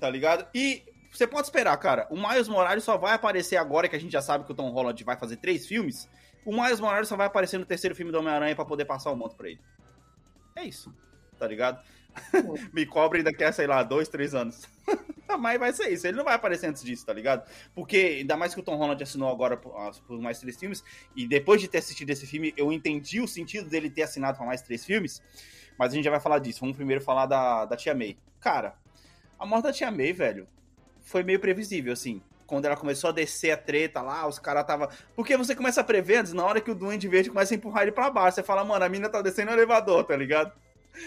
Tá ligado? E você pode esperar, cara. O Miles Morales só vai aparecer agora que a gente já sabe que o Tom Holland vai fazer três filmes. O Miles Morales só vai aparecer no terceiro filme do Homem-Aranha pra poder passar o manto pra ele. É isso. Tá ligado? Me cobrem daqui a, sei lá, dois, três anos. Mas vai ser isso. Ele não vai aparecer antes disso, tá ligado? Porque, ainda mais que o Tom Holland assinou agora por, ah, mais três filmes, e depois de ter assistido esse filme, eu entendi o sentido dele ter assinado por mais três filmes, mas a gente já vai falar disso. Vamos primeiro falar da, da Tia May. Cara, a morte da Tia May, velho, foi meio previsível, assim. Quando ela começou a descer a treta lá, os caras tava. Porque você começa a prever antes, na hora que o Duende Verde começa a empurrar ele pra baixo. Você fala, mano, a mina tá descendo o elevador, tá ligado?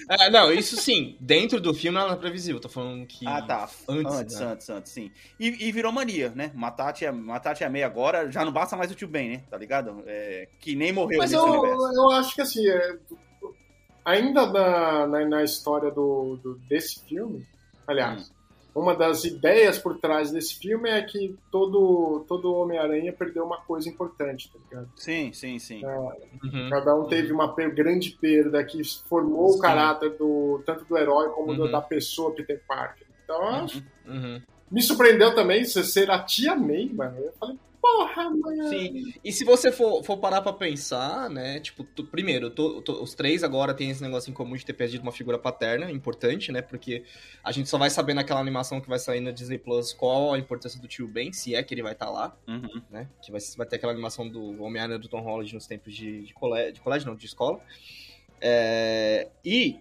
É, não, isso sim. Dentro do filme ela é previsível. Tô falando que. Ah, tá. Antes, Antes, né? antes, antes, sim. E, e virou mania, né? Matar a, tia, matar a tia May agora, já não basta mais o tio Ben, né? Tá ligado? É, que nem morreu Mas eu, eu acho que assim, é, ainda na, na, na história do, do- desse filme, aliás, uma das ideias por trás desse filme é que todo, todo Homem-Aranha perdeu uma coisa importante, tá ligado? Sim, sim, sim. Uhum. Cada um teve uma per- grande perda que formou Sim. o caráter do tanto do herói como do- Uhum. da pessoa Peter Parker. Então, eu acho- Uhum. Me surpreendeu também você ser a tia May, mano. Eu falei, porra, mano. Sim, e se você for, for parar pra pensar, né, tipo, tu- primeiro, to- to- os três agora têm esse negócio em comum de ter perdido uma figura paterna, importante, né, porque a gente só vai saber naquela animação que vai sair na Disney Plus qual a importância do tio Ben, se é que ele vai estar lá, Uhum. né, que vai, vai ter aquela animação do Homem-Aranha do Tom Holland nos tempos de, de, colégio, de colégio, não, de escola. É, e,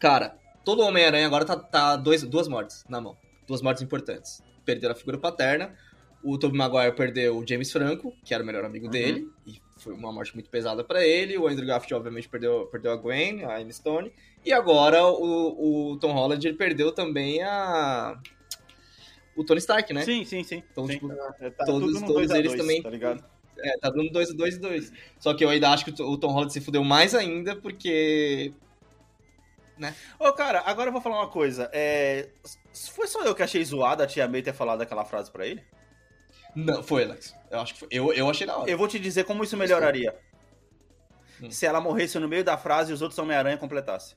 cara, todo Homem-Aranha agora tá, tá dois, duas mortes na mão, duas mortes importantes. Perderam a figura paterna, o Tobey Maguire perdeu o James Franco, que era o melhor amigo dele, e foi uma morte muito pesada pra ele. O Andrew Garfield, obviamente, perdeu, perdeu a Gwen, a Emma Stone. E agora o, o Tom Holland ele perdeu também a. O Tony Stark, né? Sim, sim, sim. Então, sim. tipo, É, tá todos- todos 2 a eles 2, também- Tá ligado? é, tá dando 2 2 e 2. Só que eu ainda acho que o o Tom Holland se fudeu mais ainda, porque. Ô, cara, agora eu vou falar uma coisa. É... Foi só eu que achei zoado a tia May ter falado aquela frase pra ele? Não, foi, Alex. Eu acho que foi. Eu, eu achei da hora. Eu vou te dizer como isso melhoraria. Hum. Se ela morresse no meio da frase e os outros Homem-Aranha completassem.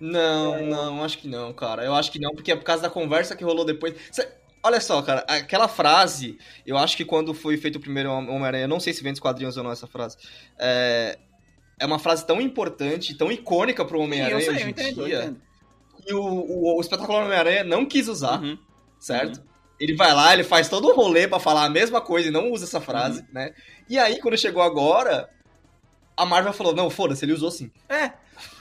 Não, não, acho que não, cara. Eu acho que não, porque é por causa da conversa que rolou depois. Cê- Olha só, cara, aquela frase, eu acho que quando foi feito o primeiro Homem-Aranha, não sei se vem dos quadrinhos ou não essa frase, é, é uma frase tão importante, tão icônica pro Homem-Aranha hoje em entendo, eu dia, entendo. E o, o, o espetacular Homem-Aranha não quis usar, Uhum. certo? Ele vai lá, ele faz todo o rolê pra falar a mesma coisa e não usa essa frase, Uhum. né? E aí, quando chegou agora, a Marvel falou, não, foda-se, ele usou sim. É,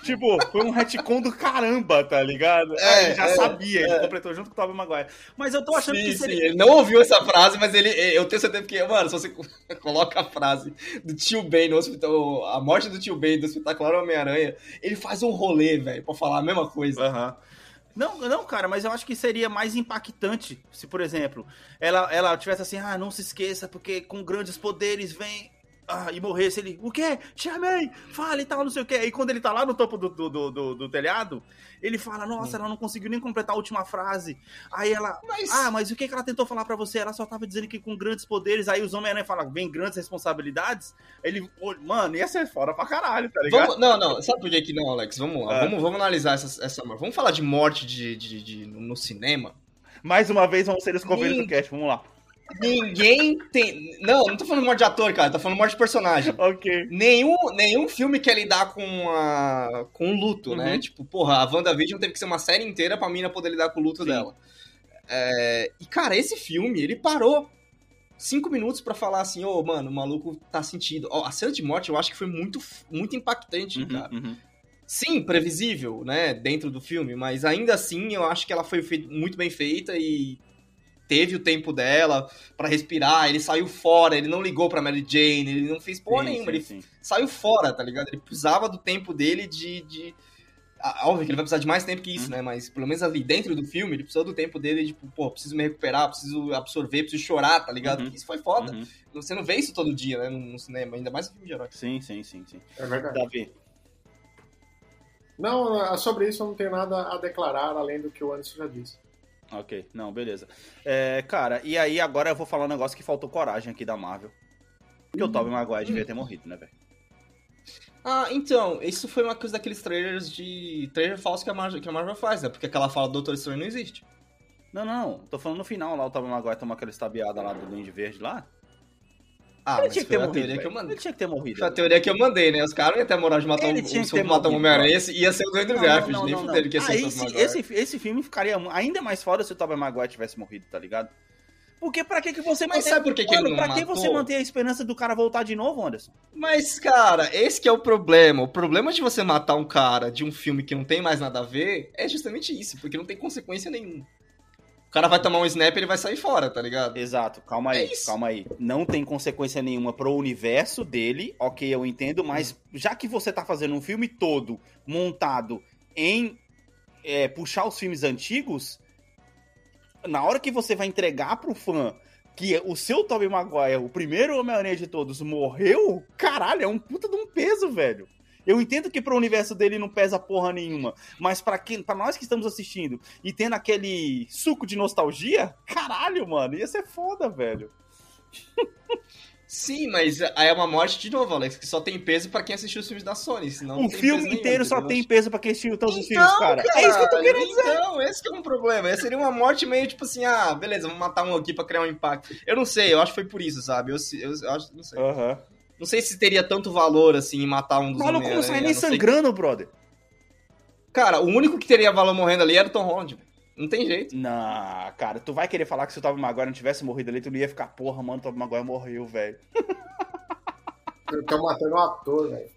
tipo, foi um retcon do caramba, tá ligado? É, ele já é, sabia, ele completou junto com o Tobey Maguire. Mas eu tô achando sim, que sim, seria... ele não ouviu essa frase, mas ele, eu tenho certeza que, mano, se você coloca a frase do tio Ben no hospital, a morte do tio Ben do espetacular Homem-Aranha, ele faz um rolê, velho, pra falar a mesma coisa. Aham. Não, não, cara, mas eu acho que seria mais impactante se, por exemplo, ela, ela tivesse assim, ah, não se esqueça, porque com grandes poderes vem. Ah, e morresse ele, o quê? Te amei, fala e tal, não sei o quê. Aí quando ele tá lá no topo do, do, do, do- do telhado, ele fala, nossa, ela não conseguiu nem completar a última frase. Aí ela, Mas, ah, mas o que, que ela tentou falar pra você? Ela só tava dizendo que com grandes poderes, aí os Homem-Aranha falam, vem grandes responsabilidades. Ele, mano, ia ser fora pra caralho, tá ligado? vamos, não, não, sabe por que que não, Alex? Vamos lá, Ah. vamos, vamos analisar essa, essa. Vamos falar de morte de, de, de- no cinema. Mais uma vez vamos ser os coveiros do cast, vamos lá. Ninguém tem... Não, não tô falando morte de ator, cara, tô falando morte de personagem. Ok. Nenhum, nenhum filme quer lidar com, a, com o luto, né? Uhum. Tipo, porra, a WandaVision teve que ser uma série inteira pra mina poder lidar com o luto Sim. dela. É, e, cara, esse filme, ele parou cinco minutos pra falar assim, ô, mano, o maluco tá sentido. Ó, a cena de morte eu acho que foi muito, muito impactante, Uhum, cara. uhum. Sim, previsível, né, dentro do filme, mas ainda assim eu acho que ela foi muito bem feita e teve o tempo dela pra respirar, ele saiu fora, ele não ligou pra Mary Jane, ele não fez porra Sim, nenhuma, sim, ele sim. saiu fora, tá ligado? Ele precisava do tempo dele de. de... ah, Óbvio que ele vai precisar de mais tempo que isso, Uhum. né? Mas pelo menos ali dentro do filme, ele precisou do tempo dele, tipo, pô, preciso me recuperar, preciso absorver, preciso chorar, tá ligado? Uhum. Isso foi foda. Uhum. Você não vê isso todo dia, né? No, no cinema, ainda mais no filme de herói. Sim, sim, sim, sim. É verdade. Davi. Não, sobre isso eu não tenho nada a declarar, além do que o Anderson já disse. Ok, não, beleza. É, cara, e aí agora eu vou falar um negócio que faltou coragem aqui da Marvel. Porque o Tobey Maguire devia ter morrido, né, velho? Ah, então, isso foi uma coisa daqueles trailers de. trailer falso que a Marvel, que a Marvel faz, né? Porque aquela fala do Doutor Estranho não existe. Não, não, tô falando no final lá, o Tobey Maguire toma aquela estabiada lá do Duende Verde lá. Ah, ele tinha que ter morrido, teoria que eu mandei. Ele tinha que ter morrido. Foi a teoria que eu mandei, né? Os caras iam ter moral de matar Ele um, tinha que se ter matar um Homem-Aranha, ia ser o Andrew Garfield, nem fuder que ia ser Aí, o Tobey Maguire. esse, esse filme ficaria ainda mais foda se o Tobey Maguire tivesse morrido, tá ligado? Porque pra que, que você Mas mantém- sabe por que que ele não pra que matou? você manter a esperança do cara voltar de novo, Anderson? Mas, cara, esse que é o problema. O problema de você matar um cara de um filme que não tem mais nada a ver é justamente isso, porque não tem consequência nenhuma. O cara vai tomar um snap e ele vai sair fora, tá ligado? Exato, calma aí, É calma aí. Não tem consequência nenhuma pro universo dele, ok, eu entendo, mas já que você tá fazendo um filme todo montado em é, puxar os filmes antigos, na hora que você vai entregar pro fã que o seu Tobey Maguire, o primeiro Homem-Aranha de todos, morreu, caralho, é um puta de um peso, velho. Eu entendo que pro universo dele não pesa porra nenhuma, mas pra, quem, pra nós que estamos assistindo e tendo aquele suco de nostalgia, caralho, mano, ia ser foda, velho. Sim, mas aí é uma morte de novo, Alex, que só tem peso pra quem assistiu os filmes da Sony, senão não o filme peso nenhum, inteiro só tem peso pra quem assistiu todos os Então, filmes, cara. É isso que eu tô cara, querendo dizer. Então, esse que é um problema. Essa seria uma morte meio tipo assim, ah, beleza, vamos matar um aqui pra criar um impacto. Eu não sei, eu acho que foi por isso, sabe? Eu, eu, eu acho, não sei. Aham. Não sei se teria tanto valor, assim, em matar um dos O maluco não sai a nem sangrando, brother. que- Cara, o único que teria valor morrendo ali era o Tom Holland. velho. Não tem jeito. Não, cara, tu vai querer falar que se o Tobey Maguire não tivesse morrido ali, tu não ia ficar, porra, mano, o Tobey Maguire morreu, velho. Estão matando um ator, velho.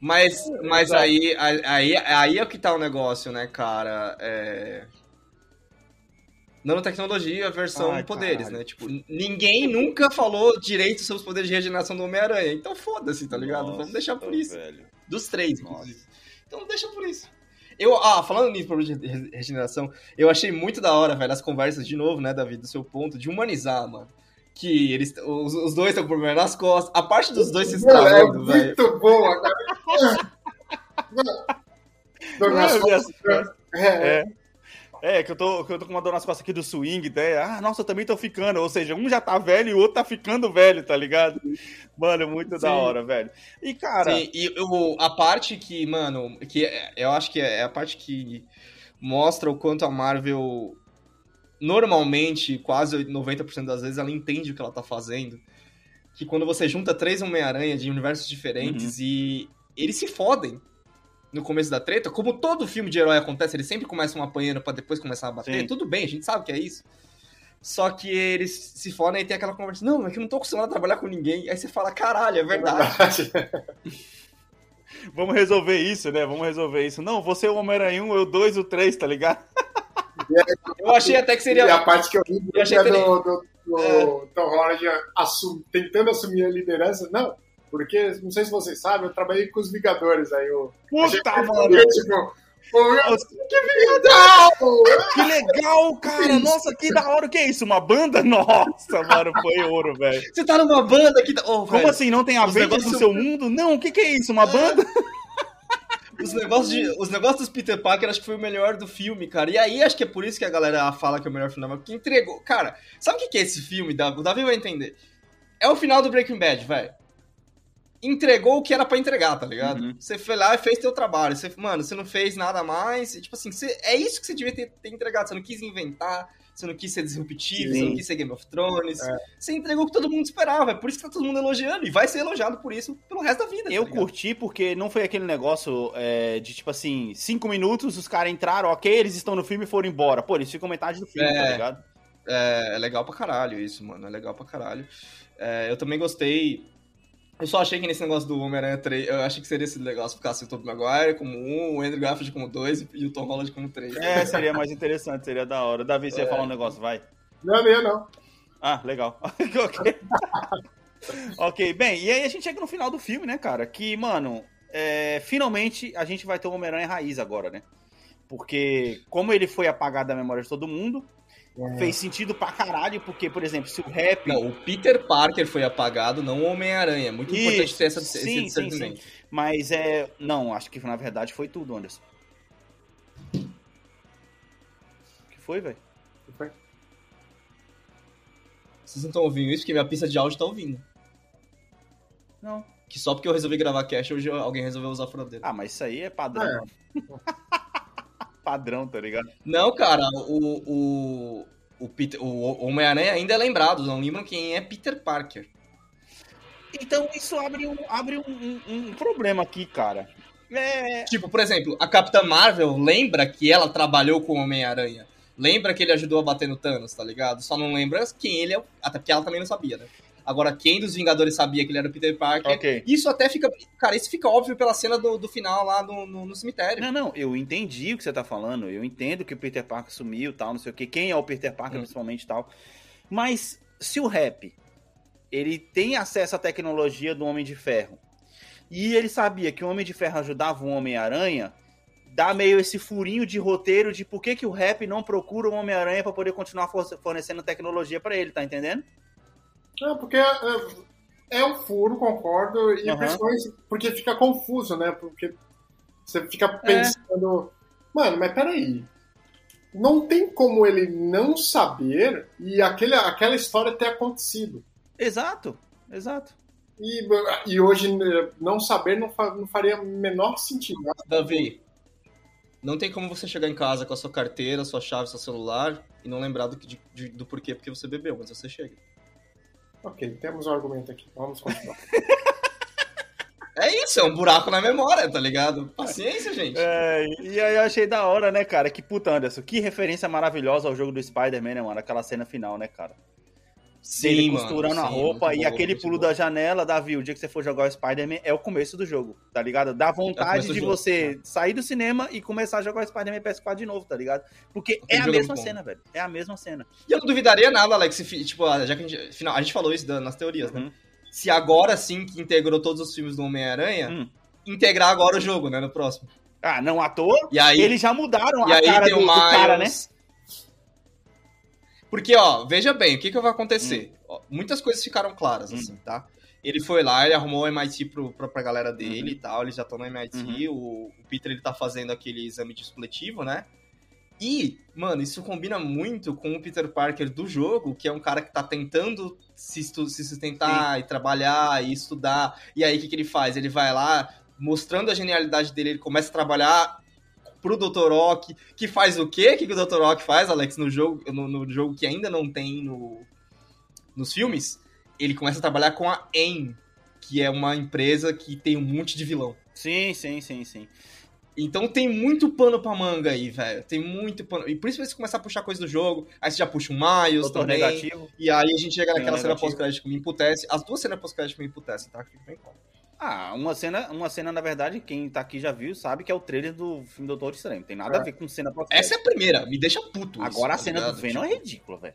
Mas, mas aí, aí, aí é o que tá o negócio, né, cara? É... Nanotecnologia versão Ai, poderes, caralho. né? Tipo, ninguém nunca falou direito sobre os poderes de regeneração do Homem-Aranha. Então foda-se, tá ligado? Nossa, Vamos deixar por isso. Velho. Dos três, inclusive. Então deixa por isso. Eu, ah, falando nisso, problema de re- regeneração, eu achei muito da hora, velho, as conversas de novo, né, Davi, do seu ponto, de humanizar, mano. Que eles, os, os dois estão com problema nas costas. A parte dos dois se Mano, é estralando, velho. muito boa, cara. Dor nas Meu Deus. costas. É, É. É, que eu, tô, que eu tô com uma dor nas costas aqui do swing, né? Ah, nossa, eu também tô ficando. Ou seja, um já tá velho e o outro tá ficando velho, tá ligado? Mano, muito da Sim. hora, velho. E, cara, Sim, e o, a parte que, mano, que é- eu acho que é a parte que mostra o quanto a Marvel, normalmente, quase 90% das vezes, ela entende o que ela tá fazendo. Que quando você junta três Homem-Aranha de universos diferentes e eles se fodem no começo da treta, como todo filme de herói acontece, eles sempre começam apanhando pra depois começar a bater, Sim. tudo bem, a gente sabe que é isso. Só que eles se fodem e tem aquela conversa, não, é que eu não tô acostumado a trabalhar com ninguém. Aí você fala, caralho, é verdade. vamos resolver isso, né? Vamos resolver isso. Não, você é o Homem-Aranha 1, eu 2, o 3, tá ligado? Eu achei até que E seria. a parte que eu vi Eu achei é que do, do, do É. Tom Holland assum- tentando assumir a liderança. Não, porque, não sei se vocês sabem, eu trabalhei com os Vingadores. Aí eu. Puta, mano. Tipo, que legal! que legal, cara. Nossa, que da hora. O que é isso? Uma banda? Nossa, mano, foi ouro, velho. Você tá numa banda que. Oh, Como velho, assim? Não tem a ver negócios- no seu mundo? Não, o que, que é isso? Uma banda? Os negócios, de, os negócios dos Peter Parker acho que foi o melhor do filme, cara. E aí acho que é por isso que a galera fala que é o melhor filme da Marvel. Porque entregou. Cara, sabe o que que é esse filme, Davi? O Davi vai entender. É o final do Breaking Bad, velho. Entregou o que era pra entregar, tá ligado? Uhum. Você foi lá e fez teu trabalho. Você, mano, você não fez nada mais. E, tipo assim, você- é isso que você devia ter, ter entregado. Você não quis inventar, você não quis ser disruptivo, você Sim. não quis ser Game of Thrones. É. Você entregou o que todo mundo esperava. É por isso que tá todo mundo elogiando. E vai ser elogiado por isso pelo resto da vida. Eu tá curti porque não foi aquele negócio é, de tipo assim, cinco minutos, os caras entraram, ok, eles estão no filme e foram embora. Pô, eles ficam metade do filme, É. tá ligado? É, é legal pra caralho isso, mano. É legal pra caralho. É, eu também gostei. Eu só achei que nesse negócio do Homem-Aranha 3, eu achei que seria esse legal se ficasse o Tobey Maguire como um, o Andrew Garfield como dois e o Tom Holland como três. É, seria mais interessante, seria da hora. Davi, você ia falar um negócio, vai. Não, não, não. Ah, legal. ok. ok, bem, e aí a gente chega no final do filme, né, cara? Que, mano, é, finalmente a gente vai ter o Homem-Aranha raiz agora, né? Porque, como ele foi apagado da memória de todo mundo, É. fez sentido pra caralho, porque, por exemplo, se o rap. Não, o Peter Parker foi apagado, não o Homem-Aranha. É muito Isso, importante ter essa, sim, esse sim, discernimento. Mas é. Não, acho que na verdade foi tudo, Anderson. O que foi, velho? Vocês não estão ouvindo isso, porque minha pista de áudio tá ouvindo. Não. Que só porque eu resolvi gravar cash, hoje alguém resolveu usar a furadeira. Ah, mas isso aí é padrão. padrão, tá ligado? Não, cara, o, o, o, Peter- o Homem-Aranha ainda é lembrado, não lembram quem é Peter Parker. Então isso abre um, abre um, um- um problema aqui, cara. É. Tipo, por exemplo, a Capitã Marvel lembra que ela trabalhou com o Homem-Aranha. Lembra que ele ajudou a bater no Thanos, tá ligado? Só não lembra quem ele é, até porque ela também não sabia, né? Agora, quem dos Vingadores sabia que ele era o Peter Parker? Ok. Isso até fica. Cara, isso fica óbvio pela cena do, do final lá no, no, no cemitério. Não, não, eu entendi o que você tá falando. Eu entendo que o Peter Parker sumiu tal, não sei o que. Quem é o Peter Parker, Hum. principalmente e tal. Mas se o rap ele tem acesso à tecnologia do Homem de Ferro e ele sabia que o Homem de Ferro ajudava o Homem-Aranha, dá meio esse furinho de roteiro de por que, que o rap não procura o Homem-Aranha pra poder continuar for- fornecendo tecnologia pra ele, tá entendendo? Não, porque é, é um furo, concordo, e Aham. principalmente porque fica confuso, né? Porque você É. fica pensando, mano, mas peraí. Não tem como ele não saber e aquele, aquela história ter acontecido. Exato, exato. E, e hoje né, não saber não, fa- não faria o menor sentido. né? Davi, não tem como você chegar em casa com a sua carteira, sua chave, seu celular e não lembrar do, de- do porquê porque você bebeu, mas você chega. Ok, temos um argumento aqui. Vamos continuar. É isso, é um buraco na memória, tá ligado? Paciência, gente. É, e aí eu achei da hora, né, cara? Que puta, Anderson, que referência maravilhosa ao jogo do Spider-Man, né, mano? Aquela cena final, né, cara? Ele mano, costurando a sim, roupa muito e bom, aquele pulo bom. da janela, Davi, o dia que você for jogar o Spider-Man é o começo do jogo, tá ligado? Dá vontade começo do de jogo, né? você sair do cinema e começar a jogar o Spider-Man PS4 de novo, tá ligado? Porque é a é mesma muito bom. cena, velho. É a mesma cena. E eu não duvidaria nada, Alex, se, tipo, já que a gente, final, a gente falou isso nas teorias, né? Uhum. Se agora sim que integrou todos os filmes do Homem-Aranha, Hum. integrar agora o jogo, né, no próximo. Ah, não à toa, E aí, eles já mudaram e a aí cara tem do, o do Miles... cara, né? Porque, ó, veja bem, o que, que vai acontecer? Hum. Ó, muitas coisas ficaram claras, assim, tá? Ele foi lá, ele arrumou o MIT pro, pra, pra galera dele e tal, eles já estão no MIT, o, o Peter, ele tá fazendo aquele exame de supletivo, né? E, mano, isso combina muito com o Peter Parker do jogo, que é um cara que tá tentando se, se sustentar e trabalhar e estudar. E aí, o que, que ele faz? Ele vai lá, mostrando a genialidade dele, ele começa a trabalhar pro Dr. Ock, que faz o quê? O que, que o Dr. Ock faz, Alex, no jogo, no, no jogo que ainda não tem no, nos filmes? Ele começa a trabalhar com a AIM, que é uma empresa que tem um monte de vilão. Sim, sim, sim, sim. Então tem muito pano pra manga aí, velho. Tem muito pano. E por isso você começar a puxar coisa do jogo, aí você já puxa o Miles Doutor também. negativo. E aí a gente chega naquela cena pós-crédito que me emputece. As duas cenas pós-crédito me emputecem, tá? Fica bem claro. Ah, uma cena, uma cena, na verdade, quem tá aqui já viu, sabe que é o trailer do filme Doutor Estranho. Não tem nada É. a ver com cena pós Essa é a primeira, me deixa puto. isso, Agora a tá cena ligado? do Venom Tipo, é ridícula, velho.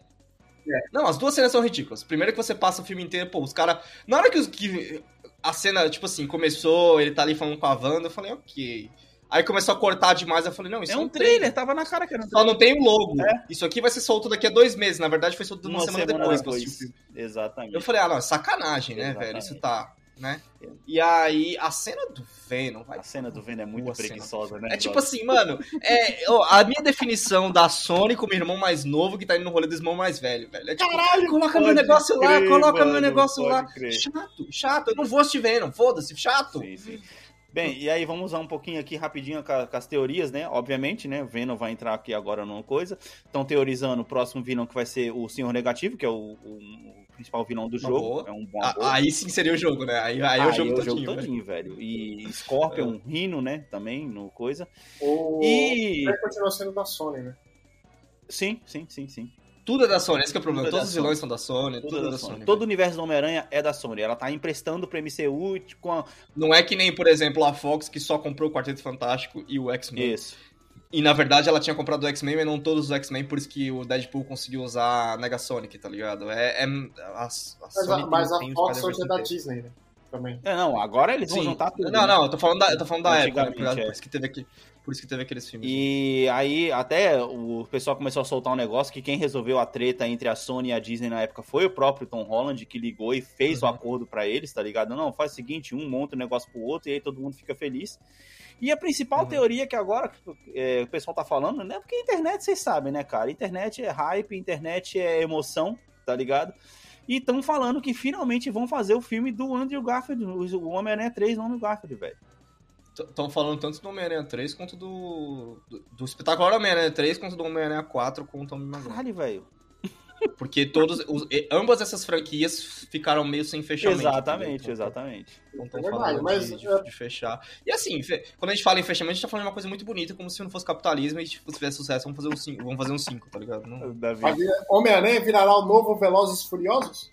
Não, as duas cenas são ridículas. Primeiro que você passa o filme inteiro, pô, os caras. Na hora que, que a cena, tipo assim, começou, ele tá ali falando com a Wanda, eu falei, ok. Aí começou a cortar demais, eu falei, não, isso É um trailer, tava na cara que era um Só não tem o logo. É. Isso aqui vai ser solto daqui a dois meses. Na verdade, foi solto uma, semana, depois, que eu assisti o filme. Exatamente. Eu falei, ah, não, é sacanagem, né, Exatamente. velho? Isso tá, né? E aí, a cena do Venom, vai. A cena do Venom é muito preguiçosa, né? É tipo assim, mano, é, ó, a minha definição da Sony como irmão mais novo que tá indo no rolê do irmão mais velho, velho. É tipo, Caralho, coloca meu negócio lá, crer, coloca mano, meu negócio lá. crer. Chato, chato, eu não vou assistir Venom, foda-se, chato. Sim, sim. Bem, e aí vamos usar um pouquinho aqui rapidinho com, a- com as teorias, né? Obviamente, né? O Venom vai entrar aqui agora numa coisa. Estão teorizando o próximo vilão que vai ser o Senhor Negativo, que é o, o- o principal vilão do Uma jogo. boa. É um bom Ah, ator. aí sim seria o jogo, né? Aí, aí é o jogo Aí todinho, velho. todinho, velho. E Scorpion, É. Rhino, né? Também no coisa. O... E. Vai continuar sendo da Sony, né? Sim, sim, sim, sim. Tudo é da Sony, esse que é o problema. Tudo é da Todos os vilões são da Sony, Tudo tudo, é da Sony. Sony. Todo o universo do Homem-Aranha é da Sony. Ela tá emprestando pro MCU com a... Não é que nem, por exemplo, a Fox que só comprou o Quarteto Fantástico e o X-Men. Isso. E na verdade ela tinha comprado o X-Men, mas não todos os X-Men, por isso que o Deadpool conseguiu usar a Negasonic, tá ligado? É, é a, a Mas Sony a, mas tem- a Fox hoje é da inteiro. Disney, né? também. É, não, agora eles vão Sim. juntar tudo. Não, né? não, eu tô falando da, eu tô falando da época, né? Por, é. por isso que teve aqui, por isso que teve aqueles filmes. E aí, até o pessoal começou a soltar um negócio que quem resolveu a treta entre a Sony e a Disney na época foi o próprio Tom Holland, que ligou e fez o Uhum. acordo pra eles, tá ligado? Não, faz o seguinte, um monta o negócio pro outro e aí todo mundo fica feliz. E a principal Uhum. teoria que agora é, o pessoal tá falando, né? Porque a internet, vocês sabem, né, cara? Internet é hype, internet é emoção, tá ligado? E estão falando que finalmente vão fazer o filme do Andrew Garfield, o Homem-Aranha 3 no Andrew Garfield, velho. Estão falando tanto do Homem-Aranha 3 quanto do, do, do espetacular Homem-Aranha 3 quanto do Homem-Aranha 4 com o Maguire. Caralho, velho. Porque todos, os, ambas essas franquias ficaram meio sem fechamento. Exatamente, entendeu? exatamente. Não estão É verdade, falando mas, de, de- é- de fechar. E assim, fe- quando a gente fala em fechamento, a gente tá falando de uma coisa muito bonita, como se não fosse capitalismo e tipo, se tivesse sucesso, vamos fazer um 5, vamos fazer um 5, tá ligado? Não- vir- Homem-Aranha virará o novo Velozes e Furiosos?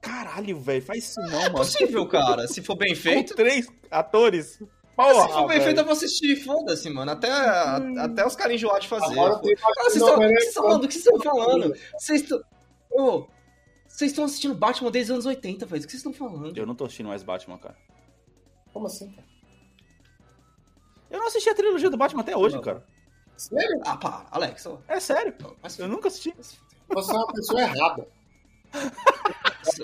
Caralho, velho, faz isso não, É mano. possível, cara. Se for bem feito, Com três atores. Porra, se for bem velho. feito, eu vou assistir, foda-se, mano. Até, a- até os caras enjoar de fazer. Agora Cara, vocês estão quatro. falando? O que vocês estão falando? Vocês estão. Ô, vocês estão assistindo Batman desde os anos 80, velho. O que vocês estão falando? Eu não tô assistindo mais Batman, cara. Como assim, cara? Eu não assisti a trilogia do Batman até hoje, Não. cara. Sério? Ah, pá, Alex, ó. É sério. Mas Eu nunca assisti. Você é uma pessoa errada.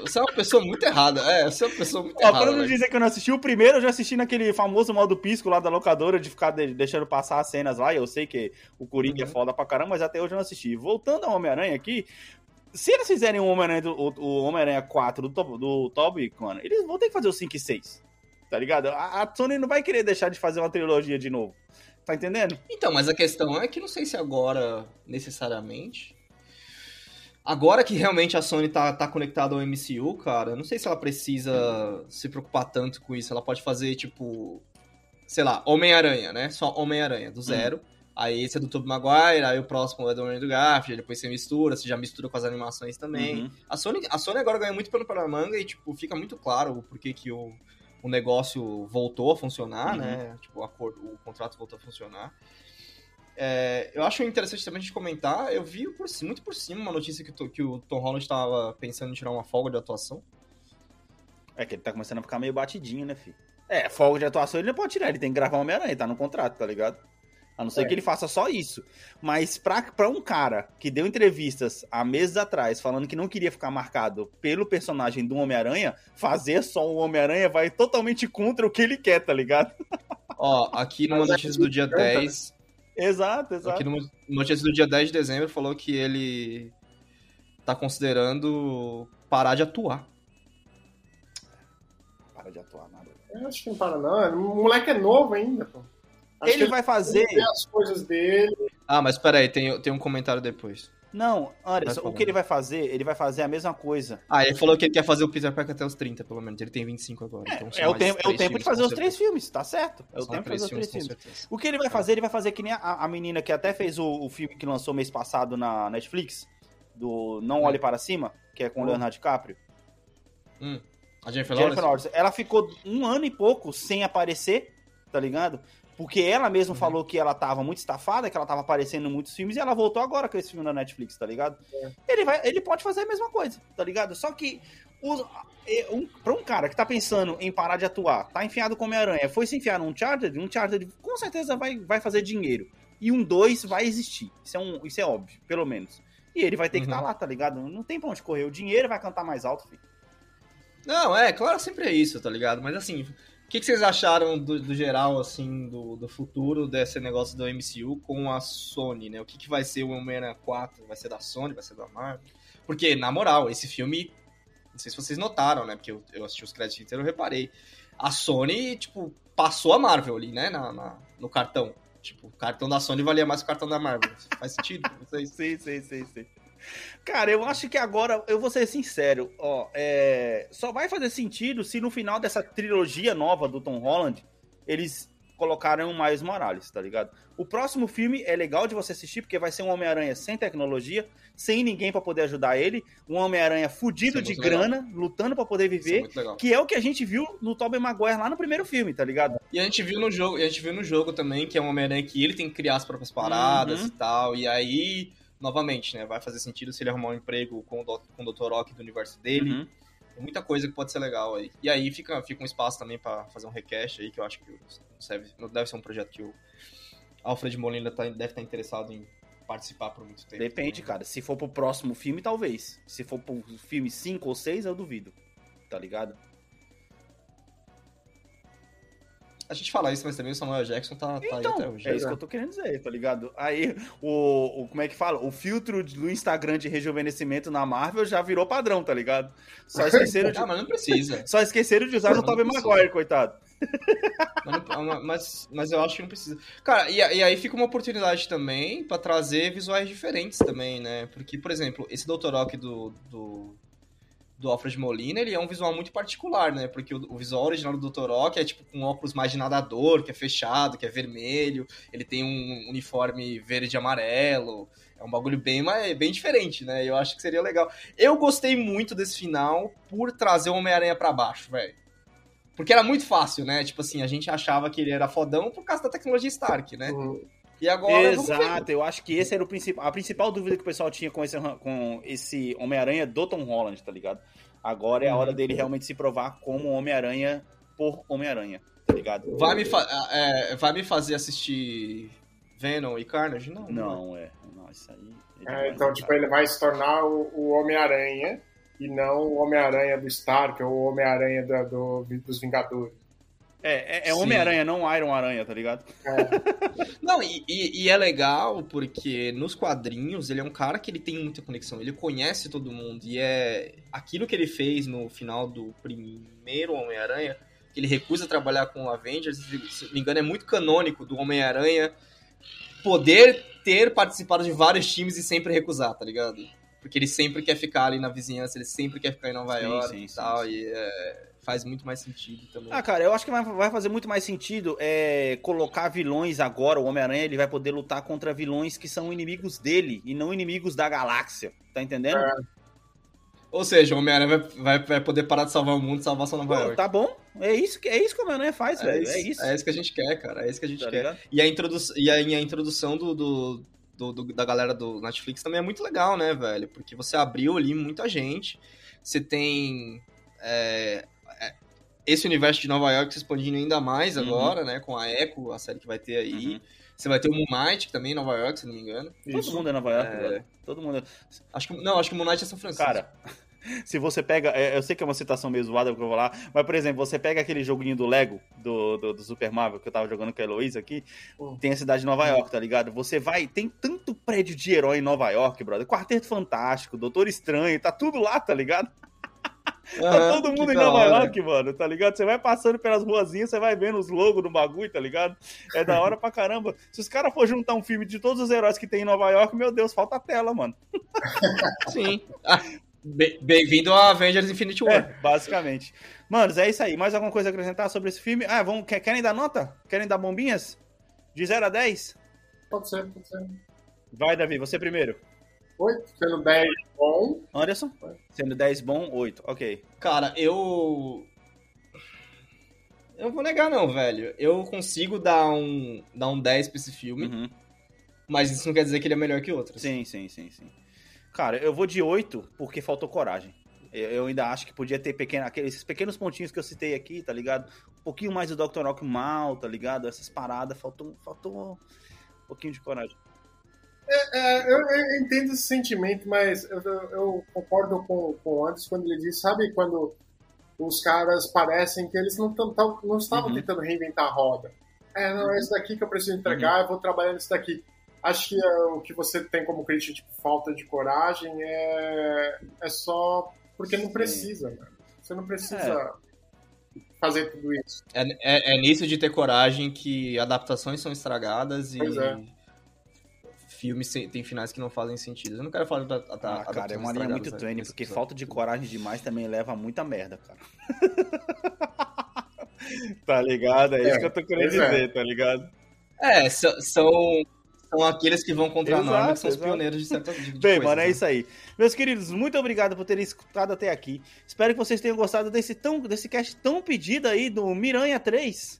Você é uma pessoa muito errada. É, você é uma pessoa muito Ó, errada. pra não dizer que eu não assisti, o primeiro eu já assisti naquele famoso modo pisco lá da locadora de ficar de- deixando passar as cenas lá. Eu sei que o Coringa é Uhum. foda pra caramba, mas até hoje eu não assisti. Voltando ao Homem-Aranha aqui, se eles fizerem o Homem-Aranha Homem-Aranha 4 do, do Tobey, mano, eles vão ter que fazer o 5 e 6. Tá ligado? A, a Sony não vai querer deixar de fazer uma trilogia de novo. Tá entendendo? Então, mas a questão é que não sei se agora, necessariamente. Agora que realmente a Sony tá, tá conectada ao MCU, cara, eu não sei se ela precisa se preocupar tanto com isso. Ela pode fazer, tipo, sei lá, Homem-Aranha, né? Só Homem-Aranha, do zero. Aí esse é do Tobey Maguire, aí o próximo é do Andrew Garfield, depois você mistura, você já mistura com as animações também. Uhum. A Sony, a Sony agora ganha muito pano pela manga e, tipo, fica muito claro o porquê que o, o negócio voltou a funcionar, Uhum. né? Tipo, o, acordo, o contrato voltou a funcionar. É, eu acho interessante também a gente comentar, eu vi por, muito por cima uma notícia que, que o Tom Holland estava pensando em tirar uma folga de atuação. É que ele tá começando a ficar meio batidinho, né, filho? É, folga de atuação ele não pode tirar, ele tem que gravar Homem-Aranha, tá no contrato, tá ligado? A não ser É. que ele faça só isso. Mas pra, pra um cara que deu entrevistas há meses atrás falando que não queria ficar marcado pelo personagem do Homem-Aranha, fazer só o Homem-Aranha vai totalmente contra o que ele quer, tá ligado? Ó, aqui numa é notícia do dia que canta, 10, Exato, exato. aqui numa notícia do dia 10 de dezembro falou que ele tá considerando parar de atuar. Para de atuar nada. Eu acho que não para, não. O moleque é novo ainda, pô. Acho Ele que vai fazer. tem as coisas dele. Ah, mas peraí, tem, tem um comentário depois. Não, Anderson, o que ele vai fazer? Ele vai fazer a mesma coisa. Ah, ele falou que ele quer fazer o Peter Parker até os 30, pelo menos. Ele tem 25 agora. então são É o tempo, é o tempo de fazer os três filmes, tá certo? É o tempo de fazer os três filmes. O que ele vai fazer? Ele vai fazer que nem a, a menina que até fez o, o filme que lançou mês passado na Netflix, do Não Olhe Para Cima, que é com o Hum. Leonardo DiCaprio. Hum. A Jennifer, Jennifer Lawrence? Lawrence. Ela ficou um ano e pouco sem aparecer, tá ligado? Porque ela mesma Uhum. falou que ela tava muito estafada, que ela tava aparecendo em muitos filmes, e ela voltou agora com esse filme na Netflix, tá ligado? É. Ele, vai, ele pode fazer a mesma coisa, tá ligado? Só que os, é, um, pra um cara que tá pensando em parar de atuar, tá enfiado com Homem-Aranha, foi se enfiar num Charter, um Charter com certeza vai, vai fazer dinheiro. E um 2 vai existir. Isso é, um, isso é óbvio, pelo menos. E ele vai ter que Uhum. estar lá, tá ligado? Não tem pra onde correr. O dinheiro vai cantar mais alto, filho. Não, é, claro, sempre é isso, tá ligado? Mas assim, que, que vocês acharam do, do geral, assim, do, do futuro desse negócio do MCU com a Sony, né? O que, que vai ser o Homem-Aranha 4? Vai ser da Sony? Vai ser da Marvel? Porque, na moral, esse filme, não sei se vocês notaram, né? Porque eu, eu assisti os créditos inteiros, eu reparei. A Sony, tipo, passou a Marvel ali, né? Na, na- no cartão. Tipo, o cartão da Sony valia mais que o cartão da Marvel. Faz sentido? Não sei. Sim, sim, sim, sim. Cara, eu acho que agora, eu vou ser sincero, ó, é, só vai fazer sentido se no final dessa trilogia nova do Tom Holland, eles colocaram o Miles Morales, tá ligado? O próximo filme é legal de você assistir, porque vai ser um Homem-Aranha sem tecnologia, sem ninguém pra poder ajudar ele, um Homem-Aranha fudido é de muito legal. grana, lutando pra poder é viver, legal. que é o que a gente viu no Tobey Maguire lá no primeiro filme, tá ligado? E a gente viu no jogo, e a gente viu no jogo também que é um Homem-Aranha que ele tem que criar as próprias paradas Uhum. e tal. E aí, novamente, né, vai fazer sentido se ele arrumar um emprego com o, Do- com o Dr. Ock do universo dele. Uhum. Tem muita coisa que pode ser legal aí. E aí fica, fica um espaço também pra fazer um request aí, que eu acho que serve, deve ser um projeto que o Alfred Molina tá, deve estar interessado em participar por muito tempo. Depende, também. cara. Se for pro próximo filme, talvez. Se for pro filme 5 ou 6, eu duvido. Tá ligado? A gente fala isso, mas também o Samuel Jackson tá, tá aí Então, até hoje. é isso que eu tô querendo dizer, tá ligado? Aí, o, o- como é que fala? O filtro do Instagram de rejuvenescimento na Marvel já virou padrão, tá ligado? Só esqueceram de, Ah, mas não precisa. só esqueceram de usar não Tobey. Maguire, coitado. Mas, não- mas, mas eu acho que não precisa. Cara, e, e aí fica uma oportunidade também pra trazer visuais diferentes também, né? Porque, por exemplo, esse Dr. Rock do, do, do Alfred Molina, ele é um visual muito particular, né? Porque o, o visual original do Dr. Rock é tipo com óculos mais de nadador, que é fechado, que é vermelho, ele tem um uniforme verde e amarelo. É um bagulho bem, bem diferente, né? Eu acho que seria legal. Eu gostei muito desse final por trazer o Homem-Aranha pra baixo, velho. Porque era muito fácil, né? Tipo assim, a gente achava que ele era fodão por causa da tecnologia Stark, né? Uhum. E agora. Exato, eu acho que esse era o principal. A principal dúvida que o pessoal tinha com esse, com esse Homem-Aranha do Tom Holland, tá ligado? Agora é a hora Uhum. dele realmente se provar como Homem-Aranha por Homem-Aranha, tá ligado? Vai me, fa- é, vai me fazer assistir Venom e Carnage? Não. Não, é. Não, isso aí. é É, então, tipo, ele vai se tornar o, o Homem-Aranha e não o Homem-Aranha do Stark ou o Homem-Aranha da- do- dos Vingadores. É, é, é. Homem-Aranha, não Iron Aranha, tá ligado? Não, e, e- e é legal porque nos quadrinhos ele é um cara que ele tem muita conexão, ele conhece todo mundo. E é aquilo que ele fez no final do primeiro Homem-Aranha, que ele recusa trabalhar com o Avengers, se não me engano, é muito canônico do Homem-Aranha poder ter participado de vários times e sempre recusar, tá ligado? Porque ele sempre quer ficar ali na vizinhança, ele sempre quer ficar em Nova Sim, York sim, e tal, sim. e é, faz muito mais sentido também. Ah, cara, eu acho que vai, fazer muito mais sentido é, colocar vilões agora. O Homem-Aranha ele vai poder lutar contra vilões que são inimigos dele e não inimigos da galáxia. Tá entendendo? Ou seja, o Homem-Aranha vai, vai, vai poder parar de salvar o mundo e salvar só Nova Pô, York. tá bom. É isso que, é isso que o Homem-Aranha faz, É velho. isso, É isso. é isso que a gente quer, cara. É isso que a gente Tá quer. ligado? E a, introdu e a, e a introdução do, do, do- do- da galera do Netflix também é muito legal, né, velho? Porque você abriu ali muita gente. Você tem é, é, esse universo de Nova York se expandindo ainda mais Uhum. agora, né? Com a Echo, a série que vai ter aí. Uhum. Você vai ter o Moon Knight, que também é em Nova York, se não me engano. Todo mundo é Nova York, É. velho. Todo mundo. Acho que, não, acho que o Moon Knight é São Francisco. Cara, se você pega. é, Eu sei que é uma citação meio zoada que eu vou lá, mas, por exemplo, você pega aquele joguinho do Lego, do, do, do Super Marvel, que eu tava jogando com a Heloísa aqui, Hum. tem a cidade de Nova York, tá ligado? Você vai. Tem tanto prédio de herói em Nova York, brother. Quarteto Fantástico, Doutor Estranho, tá tudo lá, tá ligado? Tá todo mundo em Nova. York, mano, tá ligado? Você vai passando pelas ruazinhas, você vai vendo os logos do bagulho, tá ligado? É da hora pra caramba. Se os caras for juntar um filme de todos os heróis que tem em Nova York, meu Deus, falta a tela, mano. Sim. Be- Bem-vindo a Avengers Infinity War. É, basicamente. Manos, é isso aí. Mais alguma coisa a acrescentar sobre esse filme? Ah, vamos, quer- querem dar nota? Querem dar bombinhas? De 0 a 10? Pode ser, pode ser. Vai, Davi, você primeiro. Oito, sendo 10 bom. Anderson? Sendo 10 bom, 8. Ok. Cara, eu. Eu não vou negar, não, velho. Eu consigo dar um, dar um 10 pra esse filme, Uhum. mas isso não quer dizer que ele é melhor que outros. Sim, sim, sim, sim. Cara, eu vou de 8 porque faltou coragem. Eu ainda acho que podia ter pequena, aqueles pequenos pontinhos que eu citei aqui, tá ligado? Um pouquinho mais do Dr. Rock mal, tá ligado? Essas paradas, faltou, faltou um pouquinho de coragem. É, eu, eu entendo esse sentimento, mas eu, eu- concordo com, com o Anderson quando ele diz, sabe quando os caras parecem que eles não, tão, tão- não estavam Uhum. tentando reinventar a roda. É, não, é isso daqui que eu preciso entregar, eu vou trabalhar nisso daqui. Acho que é, o que você tem como crítica, tipo, falta de coragem, é, é só porque não precisa, mano. Você não precisa fazer tudo isso. É, é, é nisso de ter coragem que adaptações são estragadas e é. Filmes tem finais que não fazem sentido. Eu não quero falar da, da, Ah, cara, é uma linha muito tênue, nesse porque episódio. falta de coragem demais também leva a muita merda, cara. tá ligado? É, É, isso que eu tô querendo pois é. dizer, tá ligado? É, são, são, são aqueles que vão contra a norma, Exato, que são os exato. pioneiros de certa de, de Bem, coisas, mano, é né? isso aí. Meus queridos, muito obrigado por terem escutado até aqui. Espero que vocês tenham gostado desse, tão, desse cast tão pedido aí do Miranha 3.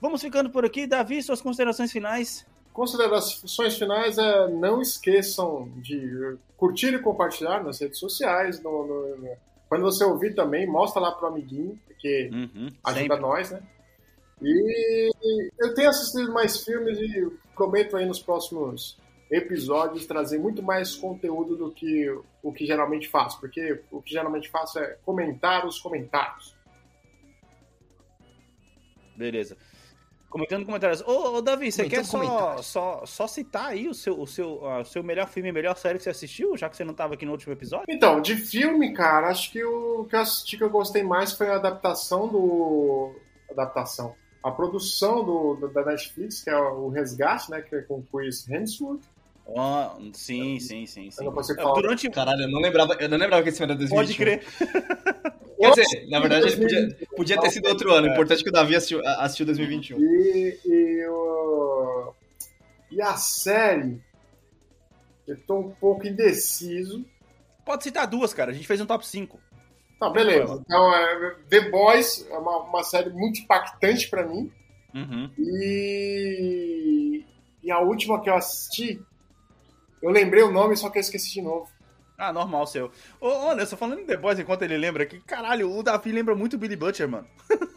Vamos ficando por aqui. Davi, suas considerações finais. Considerações finais é não esqueçam de curtir e compartilhar nas redes sociais, no, no- no- Quando você ouvir também, mostra lá pro amiguinho, porque Uhum, ajuda sempre. nós, né? E eu tenho assistido mais filmes e prometo aí nos próximos episódios trazer muito mais conteúdo do que o que geralmente faço, porque o que geralmente faço é comentar os comentários. Beleza. Comentando comentários. Ô, ô Davi, você quer só, só, só citar aí o seu, o, seu, ah, o seu melhor filme, melhor série que você assistiu, já que você não tava aqui no último episódio? Então, de filme, cara, acho que o que eu assisti que eu gostei mais foi a adaptação do. Adaptação. A produção do, do- da Netflix, que é o Resgate, né? Que é com o Chris Hemsworth. Ah, sim, sim, sim, sim. Falar. Durante. Caralho, eu não lembrava, eu não lembrava que esse filme era 2021. Pode crer. Quer dizer, na verdade, ele podia, podia ter sido outro ano. O importante é que o Davi assistiu, assistiu 2021. E, e, o- e a série, eu tô um pouco indeciso. Pode citar duas, cara. A gente fez um top 5. Tá, beleza. Então, é, The Boys é uma, uma série muito impactante pra mim. Uhum. E, e a última que eu assisti, eu lembrei o nome, só que eu esqueci de novo. Ah, normal seu. Ô, ô, Anderson, falando em The Boys, enquanto ele lembra aqui, caralho, o Davi lembra muito o Billy Butcher, mano.